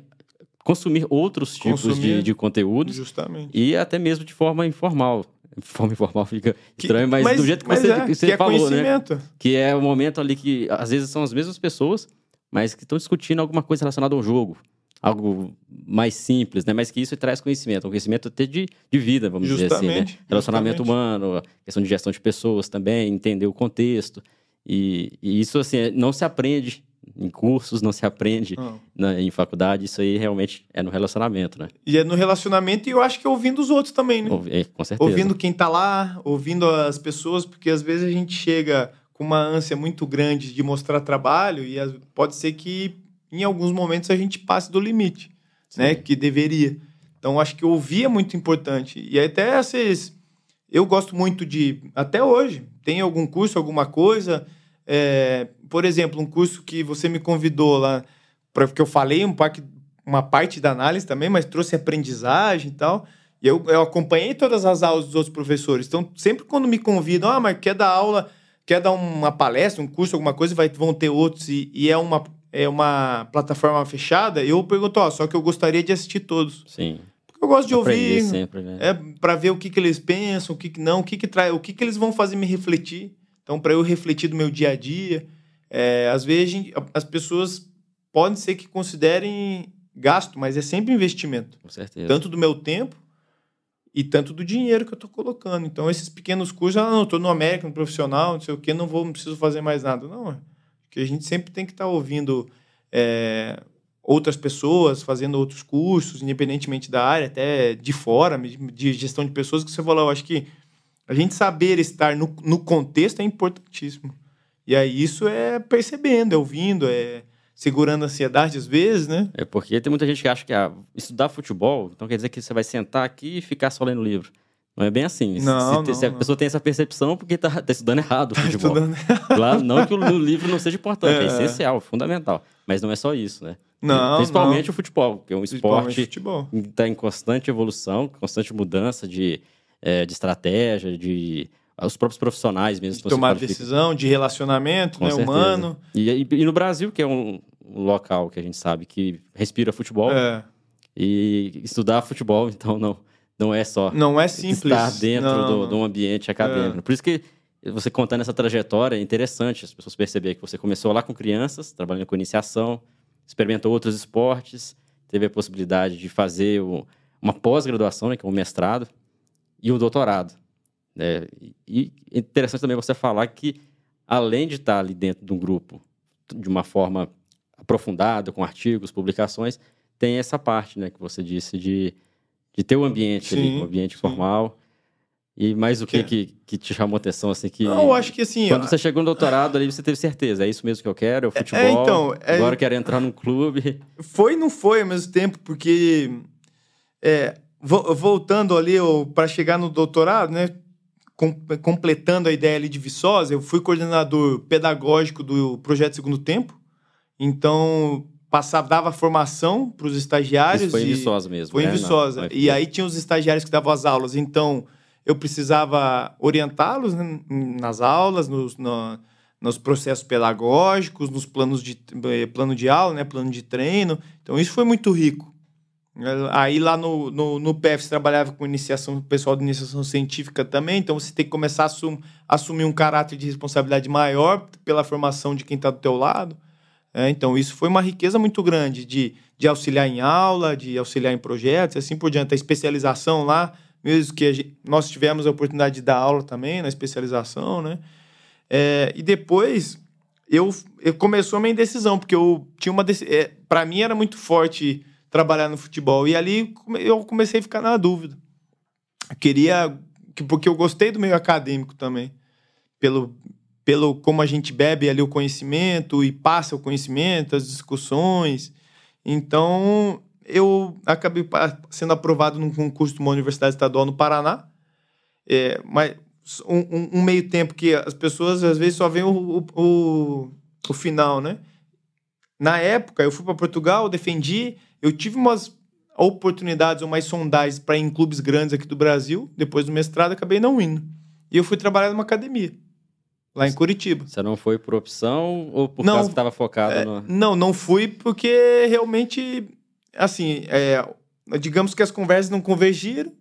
consumir outros tipos consumir, de, de conteúdos. Justamente. E até mesmo de forma informal [LAUGHS] forma informal fica estranho, mas, mas, do jeito que você, é, que você que é falou, né? Que é o momento ali que às vezes são as mesmas pessoas, mas que estão discutindo alguma coisa relacionada ao jogo. Algo mais simples, né? Mas que isso traz conhecimento. Um conhecimento até de, de vida, vamos justamente, dizer assim, né? Relacionamento justamente. humano, questão de gestão de pessoas também, entender o contexto. E, e isso, assim, não se aprende em cursos, não se aprende na, em faculdade. Isso aí realmente é no relacionamento, né? E é no relacionamento e eu acho que é ouvindo os outros também, né? É, com certeza. Ouvindo quem tá lá, ouvindo as pessoas, porque às vezes a gente chega com uma ânsia muito grande de mostrar trabalho e pode ser que em alguns momentos a gente passe do limite, Sim. né? Que deveria. Então acho que ouvir é muito importante. E até esses. Eu gosto muito de. Até hoje, tem algum curso, alguma coisa. É, por exemplo, um curso que você me convidou lá, porque eu falei um, uma parte da análise também, mas trouxe aprendizagem e tal. E eu, eu acompanhei todas as aulas dos outros professores. Então, sempre quando me convidam, ah, mas quer dar aula, quer dar uma palestra, um curso, alguma coisa, vai, vão ter outros, e, e é, uma, é uma plataforma fechada, eu pergunto, ó, só que eu gostaria de assistir todos. Sim. Porque eu gosto de Aprender ouvir. sempre, né? É para ver o que, que eles pensam, o que, que não, o que, que trai, o que, que eles vão fazer me refletir. Então, para eu refletir do meu dia a dia, é, às vezes as pessoas podem ser que considerem gasto, mas é sempre investimento, Com certeza. tanto do meu tempo e tanto do dinheiro que eu estou colocando. Então, esses pequenos cursos, ah, não, estou no América, no profissional, não sei o quê, não vou, não preciso fazer mais nada. Não, é que a gente sempre tem que estar ouvindo é, outras pessoas, fazendo outros cursos, independentemente da área, até de fora, de gestão de pessoas, que você falou, eu acho que a gente saber estar no, no contexto é importantíssimo. E aí isso é percebendo, é ouvindo, é segurando a ansiedade às vezes, né? É porque tem muita gente que acha que ah, estudar futebol, então quer dizer que você vai sentar aqui e ficar só lendo livro. Não é bem assim. Se- Não, se, não, se a não. pessoa tem essa percepção, porque tá, tá estudando errado o [LAUGHS] futebol. Estudando- Claro, não que o, livro não seja importante, é, É. essencial, fundamental. Mas não é só isso, né? Não, Principalmente não. o futebol, que é um esporte futebol. que está em constante evolução, constante mudança de, eh, de estratégia, de os próprios profissionais mesmo. De tomar qualificando. decisão, de relacionamento Com né, certeza. humano. E, e- e no Brasil, que é um, um local que a gente sabe que respira futebol, É. e estudar futebol, [LAUGHS] então, não, não é só Não é simples. estar dentro Não, do, não. de um ambiente acadêmico. Por isso que você contando essa trajetória é interessante as pessoas perceberem que você começou lá com crianças, trabalhando com iniciação, experimentou outros esportes, teve a possibilidade de fazer o- uma pós-graduação, né, que é um mestrado, e o doutorado. Né? E é interessante também você falar que, além de estar ali dentro de um grupo de uma forma aprofundada, com artigos, publicações, tem essa parte né, que você disse de, de ter o ambiente ali, Sim, o ambiente sim. formal. E mais o que, Que- que, que te chamou atenção, assim, que... Não, eu acho que assim. Quando ó, você chegou no doutorado ali, você teve certeza, é isso mesmo que eu quero, é o futebol, é, então, é- agora eu quero entrar num clube. Foi e não foi ao mesmo tempo, porque é, vo- voltando ali para chegar no doutorado, né? Com- completando a ideia ali de Viçosa, eu fui coordenador pedagógico do projeto Segundo Tempo. Então, passava, dava formação para os estagiários. Isso foi em Viçosa mesmo, Foi em né? Na- Viçosa. na E aí tinha os estagiários que davam as aulas. Então, eu precisava orientá-los né, nas aulas, nos, no- nos processos pedagógicos, nos planos de eh, plano de aula, né, plano de treino. Então, isso foi muito rico. Aí lá no, no, no PF trabalhava com iniciação, pessoal de iniciação científica também, então você tem que começar a assum- assumir um caráter de responsabilidade maior pela formação de quem está do teu lado. É, então, isso foi uma riqueza muito grande de, de auxiliar em aula, de auxiliar em projetos, assim por diante. A especialização lá, mesmo que gente- nós tivemos a oportunidade de dar aula também na especialização, né? É, e depois, eu, eu começou a minha indecisão, porque eu tinha uma... É, para mim era muito forte trabalhar no futebol, e ali eu comecei a ficar na dúvida. Eu queria... que- Porque eu gostei do meio acadêmico também, pelo, pelo como a gente bebe ali o conhecimento e passa o conhecimento, as discussões. Então, eu acabei sendo aprovado num concurso de uma universidade estadual no Paraná. É, mas um- um meio tempo que as pessoas às vezes só veem o, o, o, o final, né? Na época, eu fui para Portugal, defendi, eu tive umas oportunidades ou mais sondagens para ir em clubes grandes aqui do Brasil. Depois do mestrado, acabei não indo. E eu fui trabalhar numa academia, lá em Curitiba. Você não foi por opção ou por Não, causa que estava focado É, no... Não, não fui porque realmente, assim, é, digamos que as conversas não convergiram,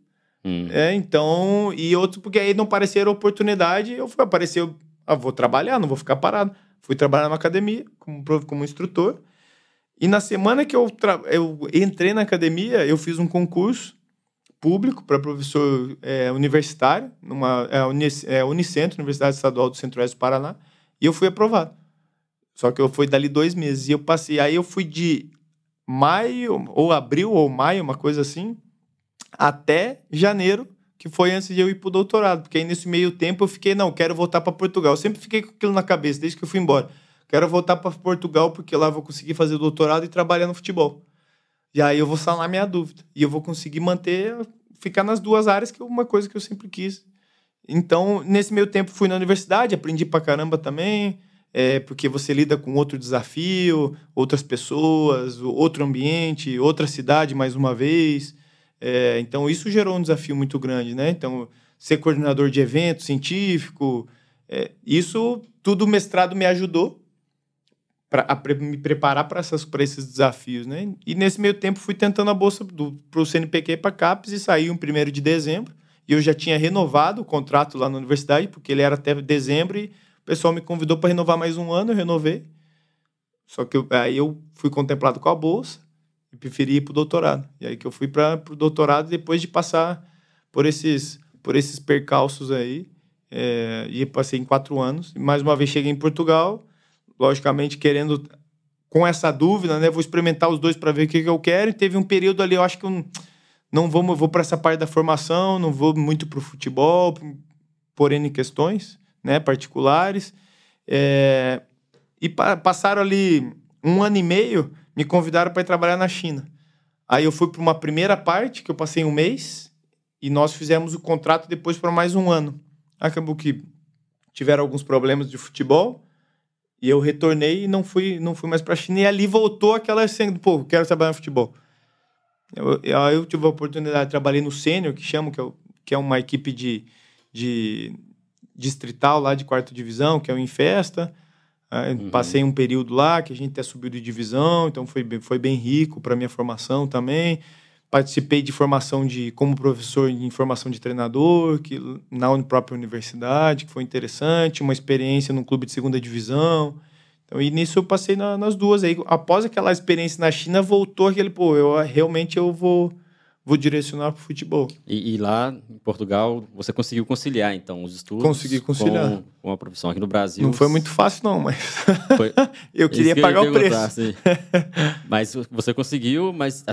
Hum. é, então, e outro porque aí não pareceram oportunidade, eu fui aparecer, ah, vou trabalhar, não vou ficar parado. Fui trabalhar numa academia como, como instrutor. E na semana que eu, tra- eu entrei na academia, eu fiz um concurso público para professor é, universitário, numa é, é, Unicentro, Universidade Estadual do Centro-Oeste do Paraná, e eu fui aprovado. Só que eu fui dali dois meses. E eu passei. Aí eu fui de maio, ou abril, ou maio, uma coisa assim, até janeiro, que foi antes de eu ir pro doutorado. Porque aí nesse meio tempo eu fiquei, não, quero voltar para Portugal. Eu sempre fiquei com aquilo na cabeça, desde que eu fui embora. Quero voltar para Portugal, porque lá eu vou conseguir fazer doutorado e trabalhar no futebol. E aí eu vou sanar minha dúvida. E eu vou conseguir manter, ficar nas duas áreas, que é uma coisa que eu sempre quis. Então, nesse meio tempo, fui na universidade, aprendi pra caramba também, é, porque você lida com outro desafio, outras pessoas, outro ambiente, outra cidade mais uma vez. É, então, isso gerou um desafio muito grande, né? Então, ser coordenador de evento científico, é, isso tudo o mestrado me ajudou para me preparar para esses desafios, né? E nesse meio tempo fui tentando a bolsa para o CNPq para CAPES e saiu em 1 de dezembro. E eu já tinha renovado o contrato lá na universidade, porque ele era até dezembro, e o pessoal me convidou para renovar mais um ano, eu renovei. Só que eu, aí eu fui contemplado com a bolsa e preferi ir para o doutorado. E aí que eu fui para o doutorado depois de passar por esses, por esses percalços aí. É, e passei em quatro anos. E mais uma vez cheguei em Portugal, logicamente querendo com essa dúvida, né? Vou experimentar os dois para ver o que, que eu quero. E teve um período ali, eu acho que eu não vou, vou para essa parte da formação, não vou muito para o futebol, por N questões né, particulares. É, e pa passaram ali um ano e meio, me convidaram para ir trabalhar na China. Aí eu fui para uma primeira parte, que eu passei um mês, e nós fizemos o contrato depois para mais um ano. Acabou que tiveram alguns problemas de futebol, e eu retornei e não fui, não fui mais para a China. E ali voltou aquela cena, pô, quero trabalhar no futebol. Eu, eu, eu tive a oportunidade, trabalhei no Sênior, que chamo, que é, que é uma equipe de, de distrital lá de quarta divisão, que é o Infesta. Uhum. Passei um período lá que a gente até subiu de divisão, então foi, foi bem rico para minha formação também. Participei de formação de como professor em formação de treinador, que na própria universidade, que foi interessante, uma experiência num clube de segunda divisão. Então, e nisso eu passei na, nas duas. Aí, após aquela experiência na China, voltou aquele, pô, eu realmente eu vou vou direcionar para o futebol. E, e, lá em Portugal você conseguiu conciliar então os estudos Consegui conciliar com, com a profissão aqui no Brasil. Não foi muito fácil não, mas foi... [LAUGHS] eu queria que pagar o preço. [LAUGHS] mas você conseguiu, mas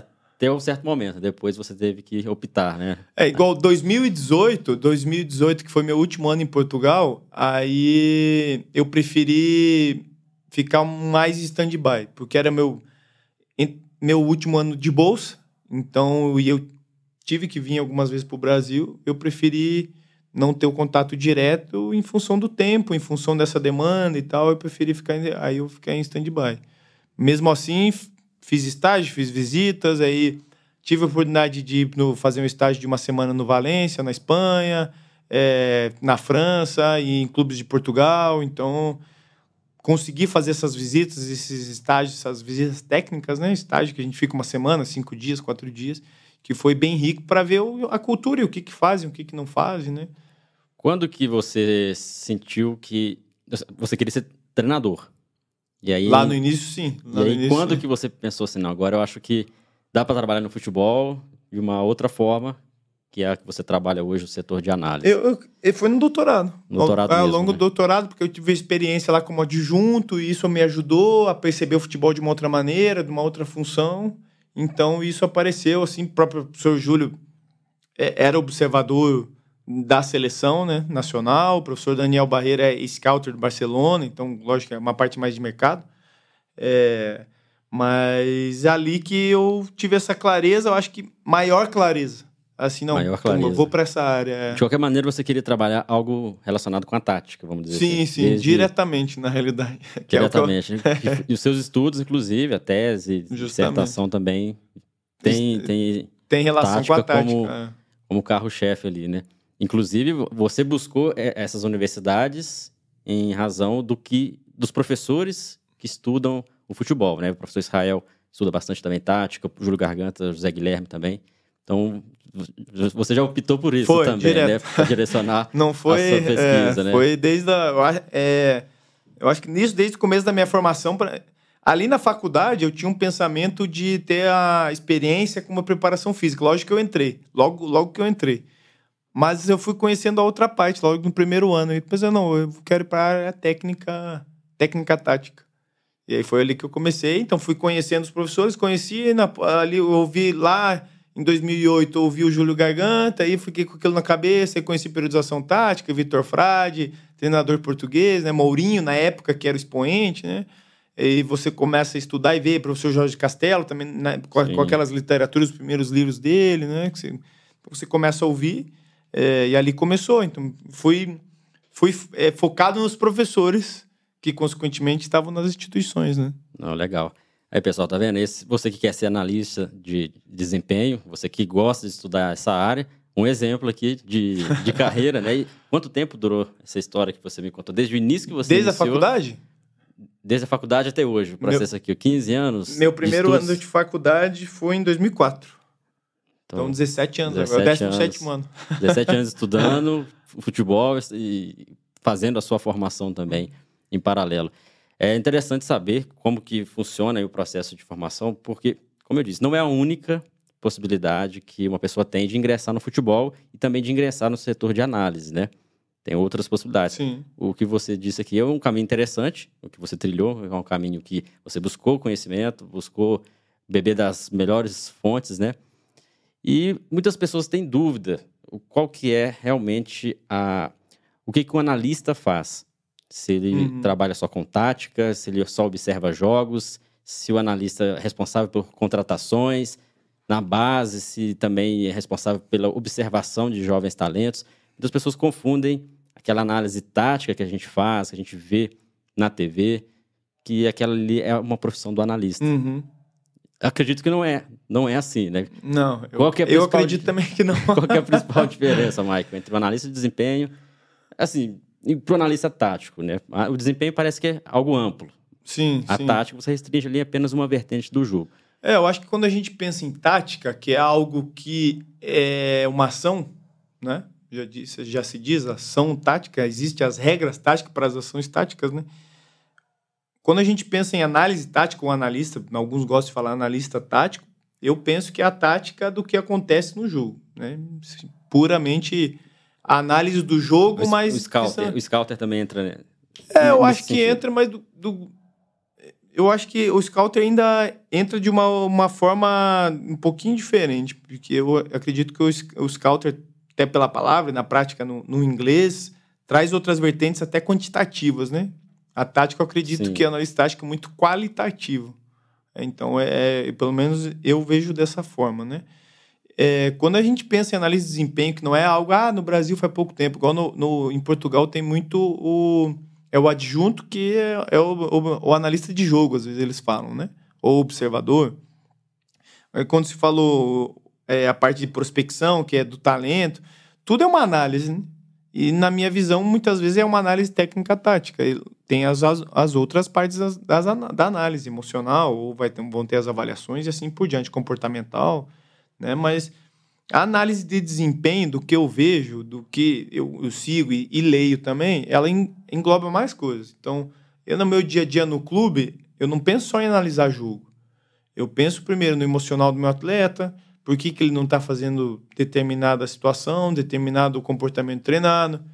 até um certo momento, depois você teve que optar, né? É igual 2018, 2018 que foi meu último ano em Portugal, aí eu preferi ficar mais stand-by, porque era meu, meu último ano de bolsa, então eu tive que vir algumas vezes para o Brasil, eu preferi não ter o contato direto em função do tempo, em função dessa demanda e tal, eu preferi ficar, aí eu fiquei em stand-by. Mesmo assim, fiz estágio, fiz visitas, aí tive a oportunidade de ir no, fazer um estágio de uma semana no Valência, na Espanha, é, na França e em clubes de Portugal, então conseguir fazer essas visitas, esses estágios, essas visitas técnicas, né? Estágio que a gente fica uma semana, cinco dias, quatro dias, que foi bem rico para ver a cultura e o que, que fazem, o que, que não fazem, né? Quando que você sentiu que você queria ser treinador? E aí, Lá no início, sim. Lá e aí, início, quando sim. que você pensou assim, não, agora eu acho que dá para trabalhar no futebol de uma outra forma que é a que você trabalha hoje, o setor de análise? Eu, eu, foi no doutorado. No doutorado ao, mesmo, ao longo né? do doutorado, porque eu tive experiência lá como adjunto, e isso me ajudou a perceber o futebol de uma outra maneira, de uma outra função. Então, isso apareceu, assim, o próprio professor Júlio é, era observador da seleção né, nacional, o professor Daniel Barreira é scouter do Barcelona, então, lógico, é uma parte mais de mercado. É, mas é ali que eu tive essa clareza, eu acho que maior clareza assim, não, Maior clareza. eu vou para essa área. É. De qualquer maneira, você queria trabalhar algo relacionado com a tática, vamos dizer sim, assim. Sim, sim, diretamente, na realidade. [LAUGHS] Diretamente. [LAUGHS] É eu... E os seus estudos, inclusive, a tese, a dissertação também, tem, tem, tem relação com a tática. Como, é. como carro-chefe ali, né? Inclusive, você buscou essas universidades em razão do que dos professores que estudam o futebol, né? O professor Israel estuda bastante também tática, o Júlio Garganta, José Guilherme também. Então, você já optou por isso foi, também, direto. [LAUGHS] né? Para direcionar [LAUGHS] Não foi, a sua pesquisa, é, né? Foi desde a... É, eu acho que nisso, desde o começo da minha formação... Pra, ali na faculdade, eu tinha um pensamento de ter a experiência com uma preparação física. Lógico que eu entrei. Logo, logo que eu entrei. Mas eu fui conhecendo a outra parte, logo no primeiro ano. E eu não, eu quero ir para a área técnica, técnica tática. E aí foi ali que eu comecei. Então fui conhecendo os professores, conheci, na, ali eu ouvi lá em 2008, ouvi o Júlio Garganta, aí fiquei com aquilo na cabeça, aí conheci periodização tática, Vitor Frade, treinador português, né? Mourinho, na época, que era o expoente, né? E você começa a estudar e ver professor Jorge Castelo, também né? com, com, aquelas literaturas, os primeiros livros dele, né? Que você, você começa a ouvir, é, e ali começou. Então, fui, fui é, focado nos professores que, consequentemente, estavam nas instituições, né? Não, legal. Aí, pessoal, tá vendo? Esse, você que quer ser analista de desempenho, você que gosta de estudar essa área, um exemplo aqui de, de [LAUGHS] carreira, né? E quanto tempo durou essa história que você me contou? Desde o início que você Desde iniciou, a faculdade? Desde a faculdade até hoje, o processo meu, aqui, 15 anos. Meu primeiro ano de faculdade foi em 2004. Então, então 17 anos 17 agora, 17 anos. 17 [LAUGHS] anos estudando [LAUGHS] futebol e fazendo a sua formação também em paralelo. É interessante saber como que funciona o processo de formação, porque, como eu disse, não é a única possibilidade que uma pessoa tem de ingressar no futebol e também de ingressar no setor de análise, né? Tem outras possibilidades. Sim. O que você disse aqui é um caminho interessante, o que você trilhou, é um caminho que você buscou conhecimento, buscou beber das melhores fontes, né? E muitas pessoas têm dúvida qual que é realmente a o que, que o analista faz se ele uhum. trabalha só com tática, se ele só observa jogos, se o analista é responsável por contratações, na base, se também é responsável pela observação de jovens talentos. Muitas pessoas confundem aquela análise tática que a gente faz, que a gente vê na TV, que aquela ali é uma profissão do analista. Uhum. Acredito que não é, não é assim, né? Não, eu, é eu acredito também que não. [LAUGHS] Qual é a [LAUGHS] principal diferença, Michael, entre o analista de desempenho? Assim, para o analista tático, né? O desempenho parece que é algo amplo. Sim, a sim. tática você restringe ali apenas uma vertente do jogo. É, eu acho que quando a gente pensa em tática, que é algo que é uma ação, né? Já, disse, já se diz ação tática, existem as regras táticas para as ações táticas, né? Quando a gente pensa em análise tática, o analista, alguns gostam de falar analista tático, eu penso que é a tática do que acontece no jogo, né? Puramente a análise do jogo, o, mas. O scouter, o scouter também entra. Né? É, eu acho que entra, mas do, do, eu acho que o scouter ainda entra de uma, uma forma um pouquinho diferente, porque eu acredito que o, o scouter, até pela palavra, na prática no, no inglês, traz outras vertentes até quantitativas, né? A tática, eu acredito Sim. que a análise tática é muito qualitativa. Então, é, é, pelo menos eu vejo dessa forma, né? é, quando a gente pensa em análise de desempenho, que não é algo, ah, no Brasil faz pouco tempo, igual no, no em Portugal tem muito o, é o adjunto que é, é o, o, o, analista de jogo, às vezes eles falam, né? Ou observador. Aí, quando se falou é, a parte de prospecção, que é do talento, tudo é uma análise, né? E na minha visão, muitas vezes é uma análise técnica tática. Tem as, as, as outras partes das, das, da análise emocional, ou vai ter, vão ter as avaliações e assim por diante, comportamental né? Mas a análise de desempenho do que eu vejo, do que eu, eu sigo e, e, leio também, ela engloba mais coisas. Então, eu no meu dia a dia no clube, eu não penso só em analisar jogo. Eu penso primeiro no emocional do meu atleta, por que, que ele não está fazendo determinada situação, determinado comportamento treinado,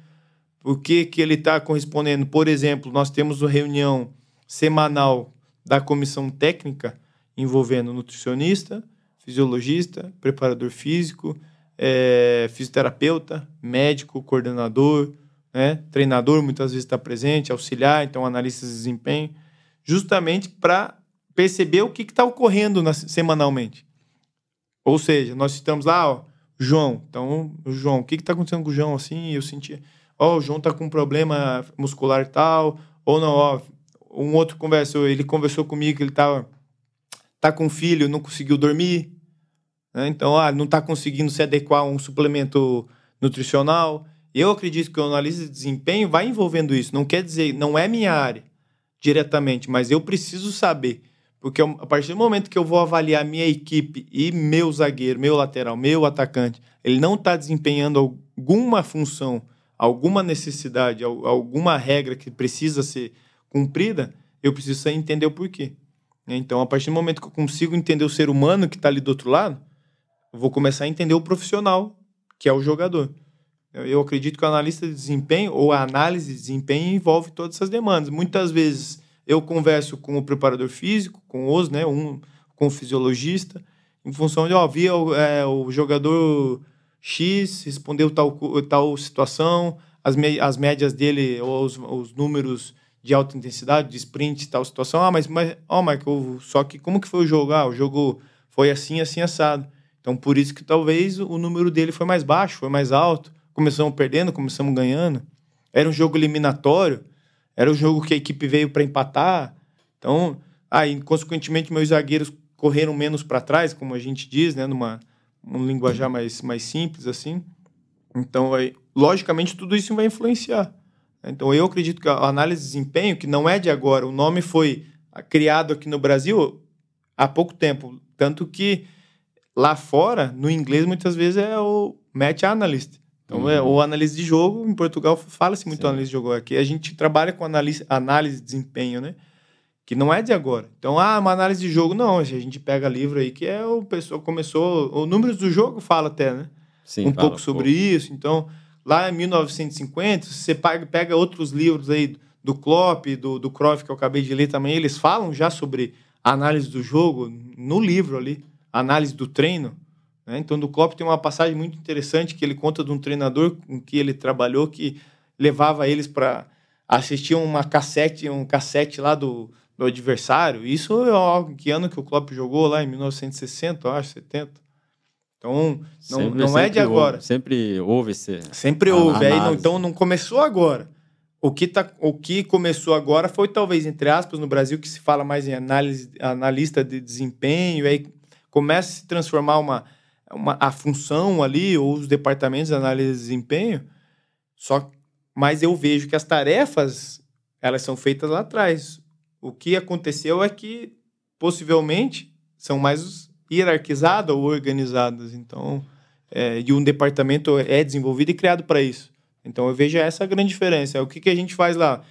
por que, que ele está correspondendo. Por exemplo, nós temos uma reunião semanal da comissão técnica envolvendo nutricionista, fisiologista, preparador físico, é, fisioterapeuta, médico, coordenador, né? treinador muitas vezes está presente, auxiliar, então analista de desempenho, justamente para perceber o que está ocorrendo na, semanalmente. Ou seja, nós estamos lá, ó, João. Então, o João, o que está acontecendo com o João assim? Eu senti, ó, o João está com um problema muscular tal, ou não, ó, um outro conversou, ele conversou comigo que ele estava tá com filho, não conseguiu dormir. Né? Então, ah, não está conseguindo se adequar a um suplemento nutricional. Eu acredito que o analista de desempenho vai envolvendo isso. Não quer dizer, não é minha área diretamente, mas eu preciso saber. Porque a partir do momento que eu vou avaliar minha equipe e meu zagueiro, meu lateral, meu atacante, ele não está desempenhando alguma função, alguma necessidade, alguma regra que precisa ser cumprida, eu preciso entender o porquê. Então, a partir do momento que eu consigo entender o ser humano que está ali do outro lado, eu vou começar a entender o profissional, que é o jogador. Eu acredito que o analista de desempenho ou a análise de desempenho envolve todas essas demandas. Muitas vezes eu converso com o preparador físico, com os, né, um, com o fisiologista, em função de, ó, via é, o jogador X respondeu tal, tal situação, as, me, as médias dele, ou os, os números de alta intensidade, de sprint, tal situação. Ah, mas, mas ó, Michael, só que como que foi o jogo? Ah, o jogo foi assim, assim, assado. Então, por isso que talvez o número dele foi mais baixo, foi mais alto. Começamos perdendo, começamos ganhando. Era um jogo eliminatório, era um jogo que a equipe veio para empatar. Então, Aí, consequentemente, meus zagueiros correram menos para trás, como a gente diz, né? Numa um linguajar mais, mais simples, assim. Então, aí, logicamente, tudo isso vai influenciar. Então, eu acredito que a análise de desempenho, que não é de agora, o nome foi criado aqui no Brasil há pouco tempo. Tanto que lá fora, no inglês, muitas vezes é o match analyst. Então, é uhum. é o análise de jogo. Em Portugal, fala-se muito Sim. análise de jogo. Aqui a gente trabalha com análise, análise de desempenho, né? Que não é de agora. Então, ah, uma análise de jogo, não. A gente pega livro aí que é o pessoal começou. O número do jogo fala até, né? Sim, um pouco sobre pouco. isso. Então, lá em 1950, você pega outros livros aí do Klopp, do, do Cruyff, que eu acabei de ler também, eles falam já sobre análise do jogo no livro ali, análise do treino. Né? Então, do Klopp tem uma passagem muito interessante que ele conta de um treinador com que ele trabalhou que levava eles para assistir uma cassete, um cassete lá do, do adversário. Isso é algo que ano que o Klopp jogou lá em 1960, eu acho, 70. Então, não, sempre, não é de agora. Houve, sempre houve esse. Sempre houve. Aí, não, então, não começou agora. O que, tá, o que começou agora foi, talvez, entre aspas, no Brasil, que se fala mais em análise, analista de desempenho, aí começa a se transformar uma, uma, a função ali, ou os departamentos de análise de desempenho. Só, mas eu vejo que as tarefas, elas são feitas lá atrás. O que aconteceu é que, possivelmente, são mais hierarquizadas ou organizadas. Então, é, e um departamento é desenvolvido e criado para isso. Então, eu vejo essa grande diferença. O que, que a gente faz lá?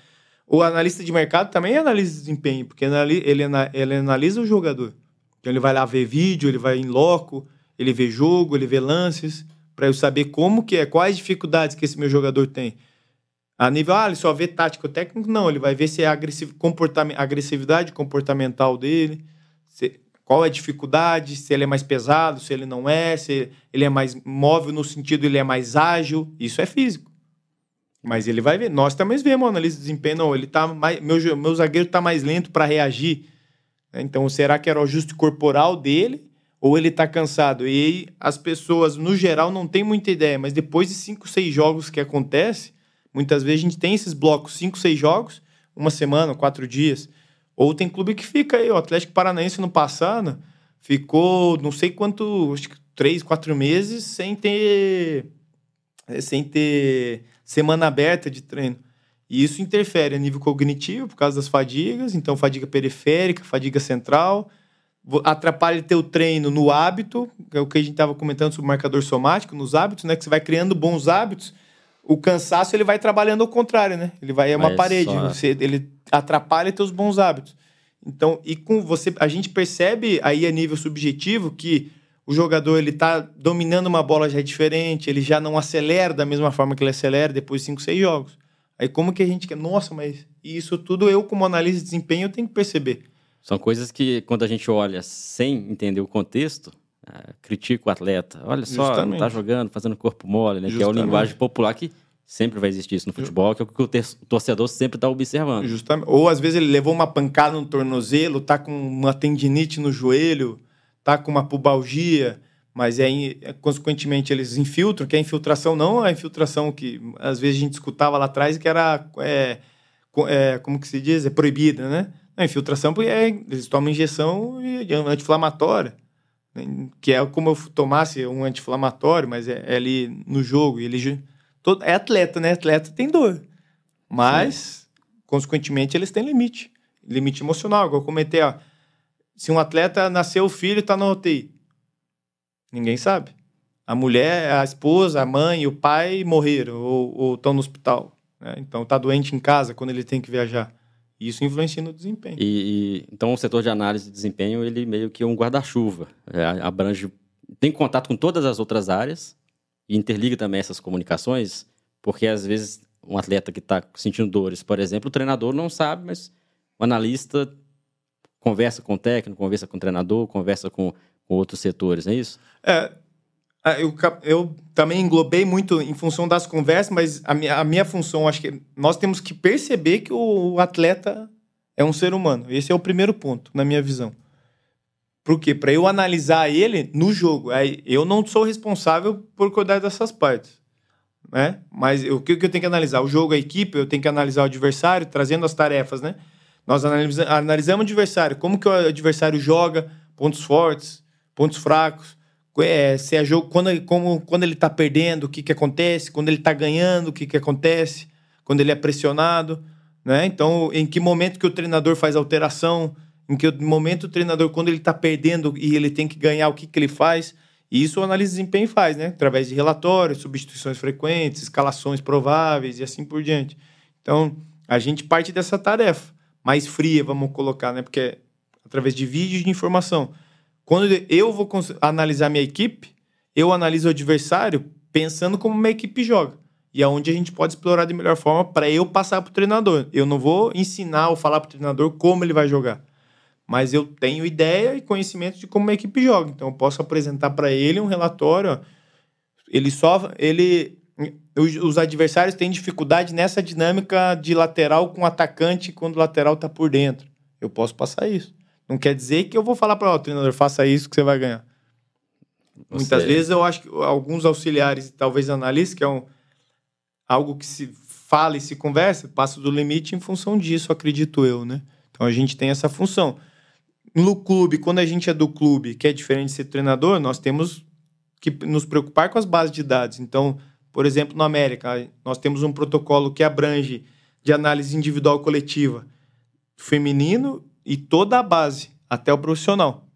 O analista de mercado também analisa desempenho, porque ele, ele analisa o jogador. Então, ele vai lá ver vídeo, ele vai em loco, ele vê jogo, ele vê lances, para eu saber como que é, quais dificuldades que esse meu jogador tem. A nível, ah, ele só vê tático técnico, não, ele vai ver se é agressiv, comportament, agressividade comportamental dele, se, qual é a dificuldade, se ele é mais pesado, se ele não é, se ele é mais móvel no sentido ele é mais ágil, isso é físico. Mas ele vai ver. Nós também vemos análise de desempenho, não, ele tá mais, meu, meu zagueiro está mais lento para reagir. Então, será que era o ajuste corporal dele ou ele está cansado? E as pessoas, no geral, não têm muita ideia, mas depois de cinco, seis jogos que acontece, muitas vezes a gente tem esses blocos, cinco, seis jogos, uma semana, quatro dias. Ou tem clube que fica aí, o Atlético Paranaense no passado ficou não sei quanto, acho que três, quatro meses sem ter sem ter semana aberta de treino. E isso interfere a nível cognitivo por causa das fadigas, então fadiga periférica, fadiga central, atrapalha teu treino no hábito, que é o que a gente estava comentando sobre o marcador somático, nos hábitos, né? Que você vai criando bons hábitos, o cansaço ele vai trabalhando ao contrário, né? Ele vai é uma Mas parede, só... você, ele atrapalha teus bons hábitos. Então, e com você, a gente percebe aí a nível subjetivo que o jogador ele tá dominando uma bola já diferente, ele já não acelera da mesma forma que ele acelera depois de 5, 6 jogos. Aí como que a gente quer, nossa, mas isso tudo eu como analista de desempenho eu tenho que perceber. São coisas que quando a gente olha sem entender o contexto, uh, critica o atleta. Olha só, Justamente. não tá jogando, fazendo corpo mole, né? Justamente. Que é a linguagem popular que Sempre vai existir isso no futebol, que é o que o torcedor sempre está observando. Justamente. Ou às vezes ele levou uma pancada no tornozelo, tá com uma tendinite no joelho, tá com uma pubalgia, mas aí, é, consequentemente, eles infiltram, que a infiltração não é a infiltração que às vezes a gente escutava lá atrás, que era, é, é, como que se diz, é proibida, né? A infiltração, porque é, eles tomam injeção anti-inflamatória, né? que é como eu tomasse um anti-inflamatório, mas é, é ali no jogo, ele Todo, é atleta, né? Atleta tem dor. Mas, Sim. consequentemente, eles têm limite. Limite emocional, igual eu comentei, ó. Se um atleta nasceu filho e tá na UTI, ninguém sabe. A mulher, a esposa, a mãe e o pai morreram ou estão no hospital. Né? Então, tá doente em casa quando ele tem que viajar. Isso influencia no desempenho. E, e, então, o setor de análise de desempenho, ele meio que é um guarda-chuva. É, abrange, tem contato com todas as outras áreas, e interliga também essas comunicações, porque às vezes um atleta que está sentindo dores, por exemplo, o treinador não sabe, mas o analista conversa com o técnico, conversa com o treinador, conversa com, com outros setores, não é isso? É, eu, eu também englobei muito em função das conversas, mas a minha, a minha função, acho que nós temos que perceber que o atleta é um ser humano. Esse é o primeiro ponto, na minha visão. Por quê? Para eu analisar ele no jogo. Eu não sou responsável por cuidar dessas partes. Né? Mas o que, que eu tenho que analisar? O jogo, a equipe, eu tenho que analisar o adversário, trazendo as tarefas, né? Nós analisamos o adversário, como que o adversário joga, pontos fortes, pontos fracos, é, se é jogo, quando, como, quando ele está perdendo, o que, que acontece, quando ele está ganhando, o que, que acontece, quando ele é pressionado. Né? Então, em que momento que o treinador faz alteração, em que momento o treinador, quando ele está perdendo e ele tem que ganhar, o que, que ele faz. E isso o análise de desempenho faz, né? Através de relatórios, substituições frequentes, escalações prováveis e assim por diante. Então, a gente parte dessa tarefa mais fria, vamos colocar, né? Porque é através de vídeos de informação. Quando eu vou analisar minha equipe, eu analiso o adversário pensando como uma equipe joga. E aonde a gente pode explorar de melhor forma para eu passar para o treinador. Eu não vou ensinar ou falar para o treinador como ele vai jogar. Mas eu tenho ideia e conhecimento de como a equipe joga. Então eu posso apresentar para ele um relatório. Ele só. Ele, os adversários têm dificuldade nessa dinâmica de lateral com atacante quando o lateral está por dentro. Eu posso passar isso. Não quer dizer que eu vou falar para o treinador, faça isso que você vai ganhar. Você... Muitas vezes eu acho que alguns auxiliares, talvez analistas, que é um, algo que se fala e se conversa, passa do limite em função disso, acredito eu, né? Então a gente tem essa função. No clube, quando a gente é do clube, que é diferente de ser treinador, nós temos que nos preocupar com as bases de dados. Então, por exemplo, no América, nós temos um protocolo que abrange de análise individual coletiva feminino e toda a base, até o profissional.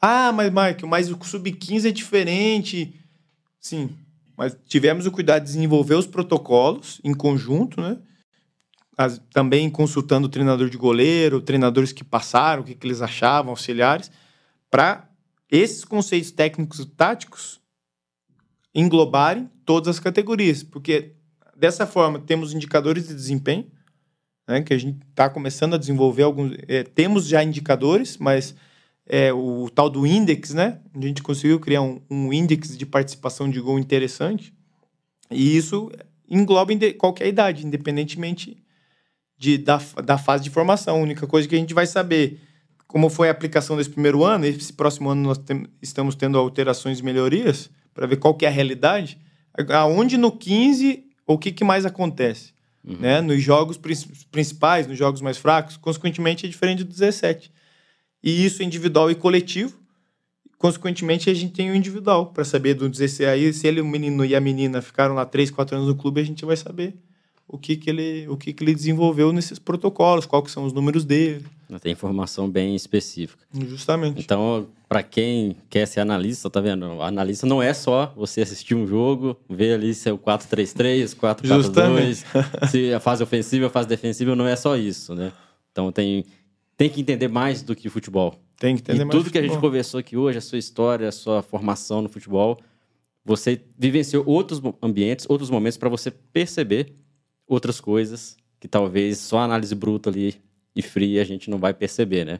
Ah, mas Mike, mas o sub-15 é diferente. Sim, mas tivemos o cuidado de desenvolver os protocolos em conjunto, né? As, também consultando o treinador de goleiro, treinadores que passaram, o que, que eles achavam, auxiliares, para esses conceitos técnicos e táticos englobarem todas as categorias, porque dessa forma temos indicadores de desempenho, né, que a gente está começando a desenvolver alguns. É, temos já indicadores, mas é, o tal do index, né? A gente conseguiu criar um, um índice de participação de gol interessante. E isso engloba qualquer idade, independentemente de, da, da fase de formação. A única coisa que a gente vai saber como foi a aplicação desse primeiro ano, esse próximo ano nós tem, estamos tendo alterações e melhorias para ver qual que é a realidade. Aonde no 15, o que, que mais acontece? Uhum. Né? Nos jogos principais, nos jogos mais fracos, consequentemente é diferente do 17. E isso é individual e coletivo. Consequentemente, a gente tem o individual para saber do 16 aí, se ele, o menino e a menina ficaram lá 3, 4 anos no clube, a gente vai saber o que, que, ele, o que, que ele desenvolveu nesses protocolos, quais são os números dele. Tem informação bem específica. Justamente. Então, para quem quer ser analista, tá vendo? Analista não é só você assistir um jogo, ver ali se é o 4-3-3, 4-4-2, se a fase ofensiva, a fase defensiva, não é só isso, né? Então tem, tem que entender mais do que futebol. Tem que entender e mais. Tudo que a gente conversou aqui hoje, a sua história, a sua formação no futebol, você vivenciou outros ambientes, outros momentos para você perceber outras coisas que talvez só a análise bruta ali e fria a gente não vai perceber, né?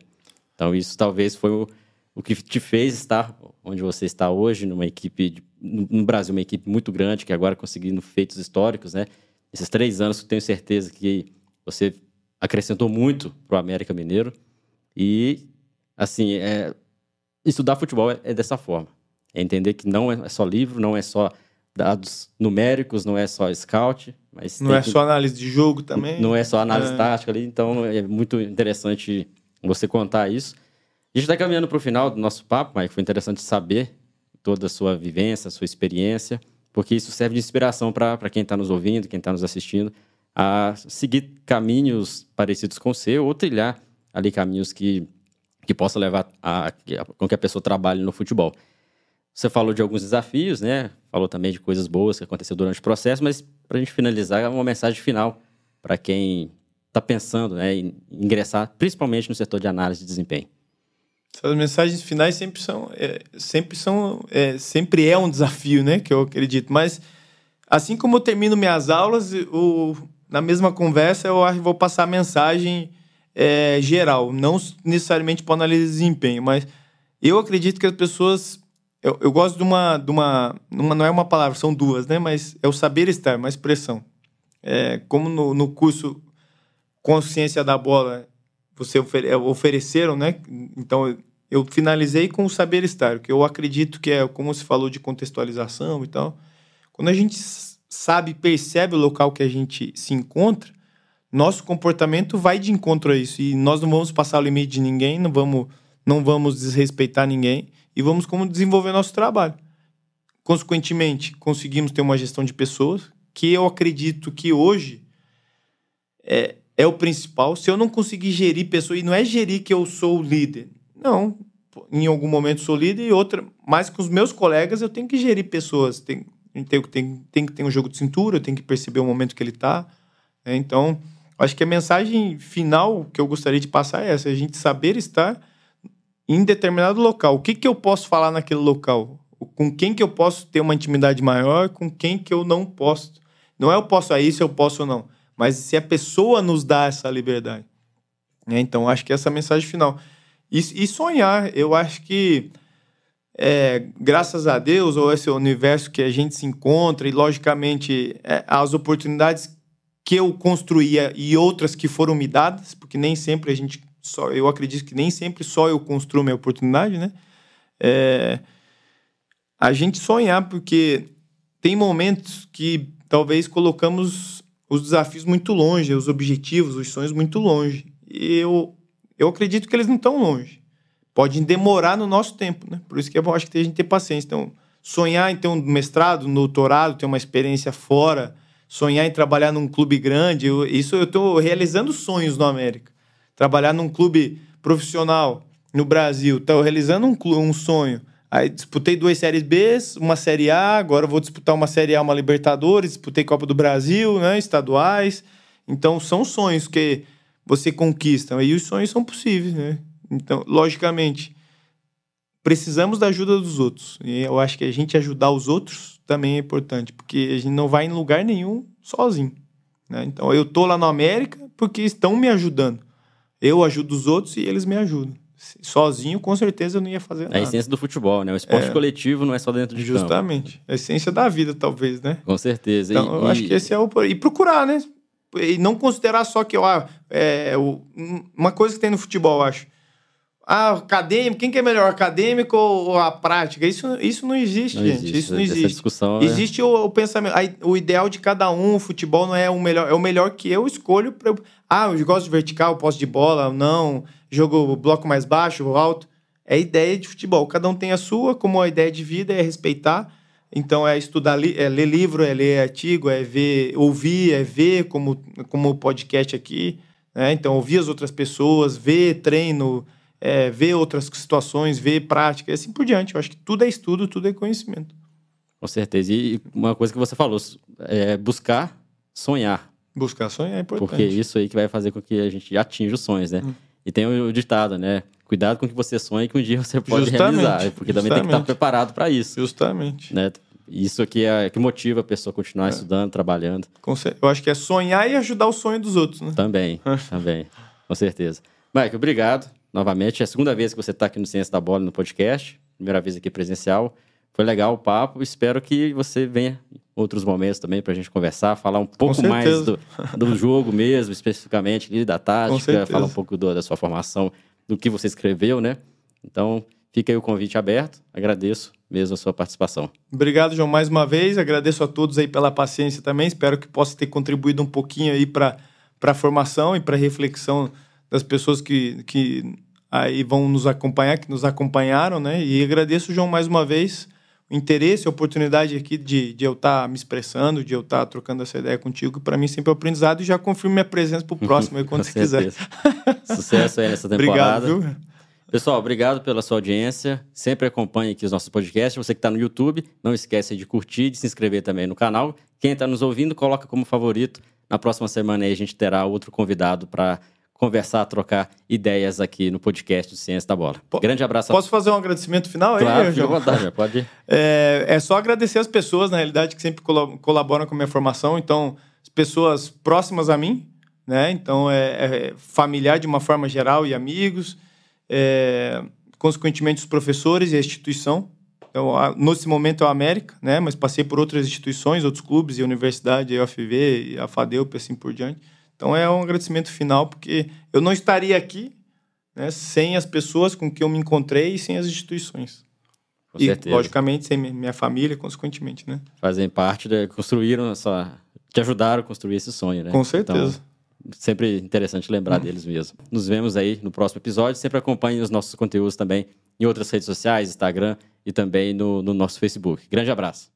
Então isso talvez foi o, o que te fez estar onde você está hoje, numa equipe, de, no Brasil, uma equipe muito grande, que agora conseguindo feitos históricos, né? Esses três anos, eu tenho certeza que você acrescentou muito para o América Mineiro. E, assim, é, estudar futebol é, é dessa forma. É entender que não é só livro, não é só dados numéricos, não é só scout, mas não é que... só análise de jogo também. Não é só análise é. tática ali, então é muito interessante você contar isso. A gente está caminhando para o final do nosso papo, Mike. Foi interessante saber toda a sua vivência, a sua experiência, porque isso serve de inspiração para quem está nos ouvindo, quem está nos assistindo, a seguir caminhos parecidos com o seu ou trilhar ali caminhos que, que possa levar a, a, com que a pessoa trabalhe no futebol. Você falou de alguns desafios, né? Falou também de coisas boas que aconteceram durante o processo, mas para a gente finalizar, uma mensagem final para quem está pensando né, em ingressar, principalmente no setor de análise de desempenho. Essas mensagens finais sempre são, é, sempre são, é, sempre é um desafio, né? Que eu acredito. Mas assim como eu termino minhas aulas, o, na mesma conversa eu vou passar a mensagem é, geral, não necessariamente para análise de desempenho, mas eu acredito que as pessoas eu, eu gosto de uma, de uma, uma. Não é uma palavra, são duas, né? Mas é o saber estar, uma expressão. É, como no, no curso Consciência da Bola você ofere, é, ofereceram, né? Então eu finalizei com o saber estar, que eu acredito que é como se falou de contextualização e tal. Quando a gente sabe, percebe o local que a gente se encontra, nosso comportamento vai de encontro a isso. E nós não vamos passar o limite de ninguém, não vamos, não vamos desrespeitar ninguém e vamos como desenvolver nosso trabalho. Consequentemente, conseguimos ter uma gestão de pessoas que eu acredito que hoje é, é o principal. Se eu não conseguir gerir pessoas, e não é gerir que eu sou o líder. Não, em algum momento sou líder e outra, mas com os meus colegas eu tenho que gerir pessoas. Tem, tem, tem, tem que ter um jogo de cintura, eu tenho que perceber o momento que ele está. Né? Então, acho que a mensagem final que eu gostaria de passar é essa: a gente saber estar em determinado local. O que, que eu posso falar naquele local? Com quem que eu posso ter uma intimidade maior, com quem que eu não posso. Não é eu posso a isso, eu posso ou não. Mas se a pessoa nos dá essa liberdade. Né? Então, acho que essa é a mensagem final. E, e sonhar, eu acho que é, graças a Deus, ou esse universo que a gente se encontra, e logicamente é, as oportunidades que eu construía e outras que foram me dadas, porque nem sempre a gente só, eu acredito que nem sempre só eu construo minha oportunidade, né? É, a gente sonhar, porque tem momentos que talvez colocamos os desafios muito longe, os objetivos, os sonhos muito longe. E eu, eu acredito que eles não estão longe. Podem demorar no nosso tempo, né? Por isso que é bom, acho que a gente ter paciência. Então, sonhar em ter um mestrado, um doutorado, ter uma experiência fora, sonhar em trabalhar num clube grande, eu, isso eu estou realizando sonhos no América trabalhar num clube profissional no Brasil, estou realizando um, um sonho. Aí disputei duas séries B, uma série A, agora vou disputar uma série A, uma Libertadores, disputei Copa do Brasil, né, estaduais. Então são sonhos que você conquista e os sonhos são possíveis, né? Então, logicamente, precisamos da ajuda dos outros. E eu acho que a gente ajudar os outros também é importante, porque a gente não vai em lugar nenhum sozinho. Né? Então, eu tô lá na América porque estão me ajudando. Eu ajudo os outros e eles me ajudam. Sozinho, com certeza, eu não ia fazer nada. É a essência do futebol, né? O esporte é, coletivo não é só dentro de Justamente. Campo. A essência da vida, talvez, né? Com certeza. Então, e, eu acho que esse é o... E procurar, né? E não considerar só que, ó, é, uma coisa que tem no futebol, eu acho. Ah, acadêmico, quem que é melhor, acadêmico ou a prática? Isso, isso não existe, não gente. Existe. Isso não existe. discussão é existe é... o, o, pensamento, o ideal de cada um. O futebol não é o melhor, é o melhor que eu escolho. Pra, ah, eu gosto de vertical, posse de bola, não. Jogo bloco mais baixo, alto. É ideia de futebol. Cada um tem a sua, como a ideia de vida é respeitar. Então é estudar, é ler livro, é ler artigo, é ver, ouvir, é ver como como o podcast aqui. Né? Então ouvir as outras pessoas, ver treino é, ver outras situações, ver prática e assim por diante. Eu acho que tudo é estudo, tudo é conhecimento. Com certeza. E uma coisa que você falou, é buscar sonhar. Buscar sonhar é importante. Porque isso aí que vai fazer com que a gente atinja os sonhos, né? Hum. E tem o ditado, né? Cuidado com o que você sonha que um dia você pode justamente, realizar. Porque também tem que estar preparado para isso. Justamente. Né? Isso aqui é que motiva a pessoa a continuar é. estudando, trabalhando. Eu acho que é sonhar e ajudar o sonho dos outros, né? Também, [LAUGHS] também. Com certeza. Mike, obrigado novamente. É a segunda vez que você está aqui no Ciência da Bola no podcast. Primeira vez aqui presencial. Foi legal o papo. Espero que você venha outros momentos também para a gente conversar, falar um pouco mais do, do [LAUGHS] jogo mesmo, especificamente, da tática, falar um pouco do, da sua formação, do que você escreveu, né? Então, fica aí o convite aberto. Agradeço mesmo a sua participação. Obrigado, João, mais uma vez. Agradeço a todos aí pela paciência também. Espero que possa ter contribuído um pouquinho aí para a formação e para a reflexão das pessoas que, que aí vão nos acompanhar, que nos acompanharam, né? E agradeço, João, mais uma vez interesse, a oportunidade aqui de, de eu estar tá me expressando, de eu estar tá trocando essa ideia contigo, para mim sempre é um aprendizado e já confirmo minha presença para o próximo aí [LAUGHS] quando você quiser. Sucesso aí nessa [LAUGHS] temporada. Obrigado, viu? Pessoal, obrigado pela sua audiência. Sempre acompanhe aqui os nossos podcasts. Você que está no YouTube, não esquece de curtir, de se inscrever também no canal. Quem está nos ouvindo, coloca como favorito. Na próxima semana aí a gente terá outro convidado para conversar, trocar ideias aqui no podcast do Ciência da Bola. Grande abraço. Posso fazer um agradecimento final aí? Claro, fica à vontade, pode ir. [LAUGHS] É, é só agradecer as pessoas, na realidade, que sempre colaboram com a minha formação. Então, as pessoas próximas a mim, né? Então, é, é familiar de uma forma geral e amigos. É, consequentemente, os professores e a instituição. Então, a, nesse momento é o América, né? Mas passei por outras instituições, outros clubes, e a universidade, a UFV, a FADEUP, assim por diante. Então é um agradecimento final, porque eu não estaria aqui né, sem as pessoas com que eu me encontrei e sem as instituições. Com e, certeza. logicamente, sem minha família, consequentemente, né? Fazem parte, de, construíram essa... Te ajudaram a construir esse sonho, né? Com certeza. Então, sempre interessante lembrar hum. deles mesmo. Nos vemos aí no próximo episódio. Sempre acompanhe os nossos conteúdos também em outras redes sociais, Instagram e também no, no nosso Facebook. Grande abraço.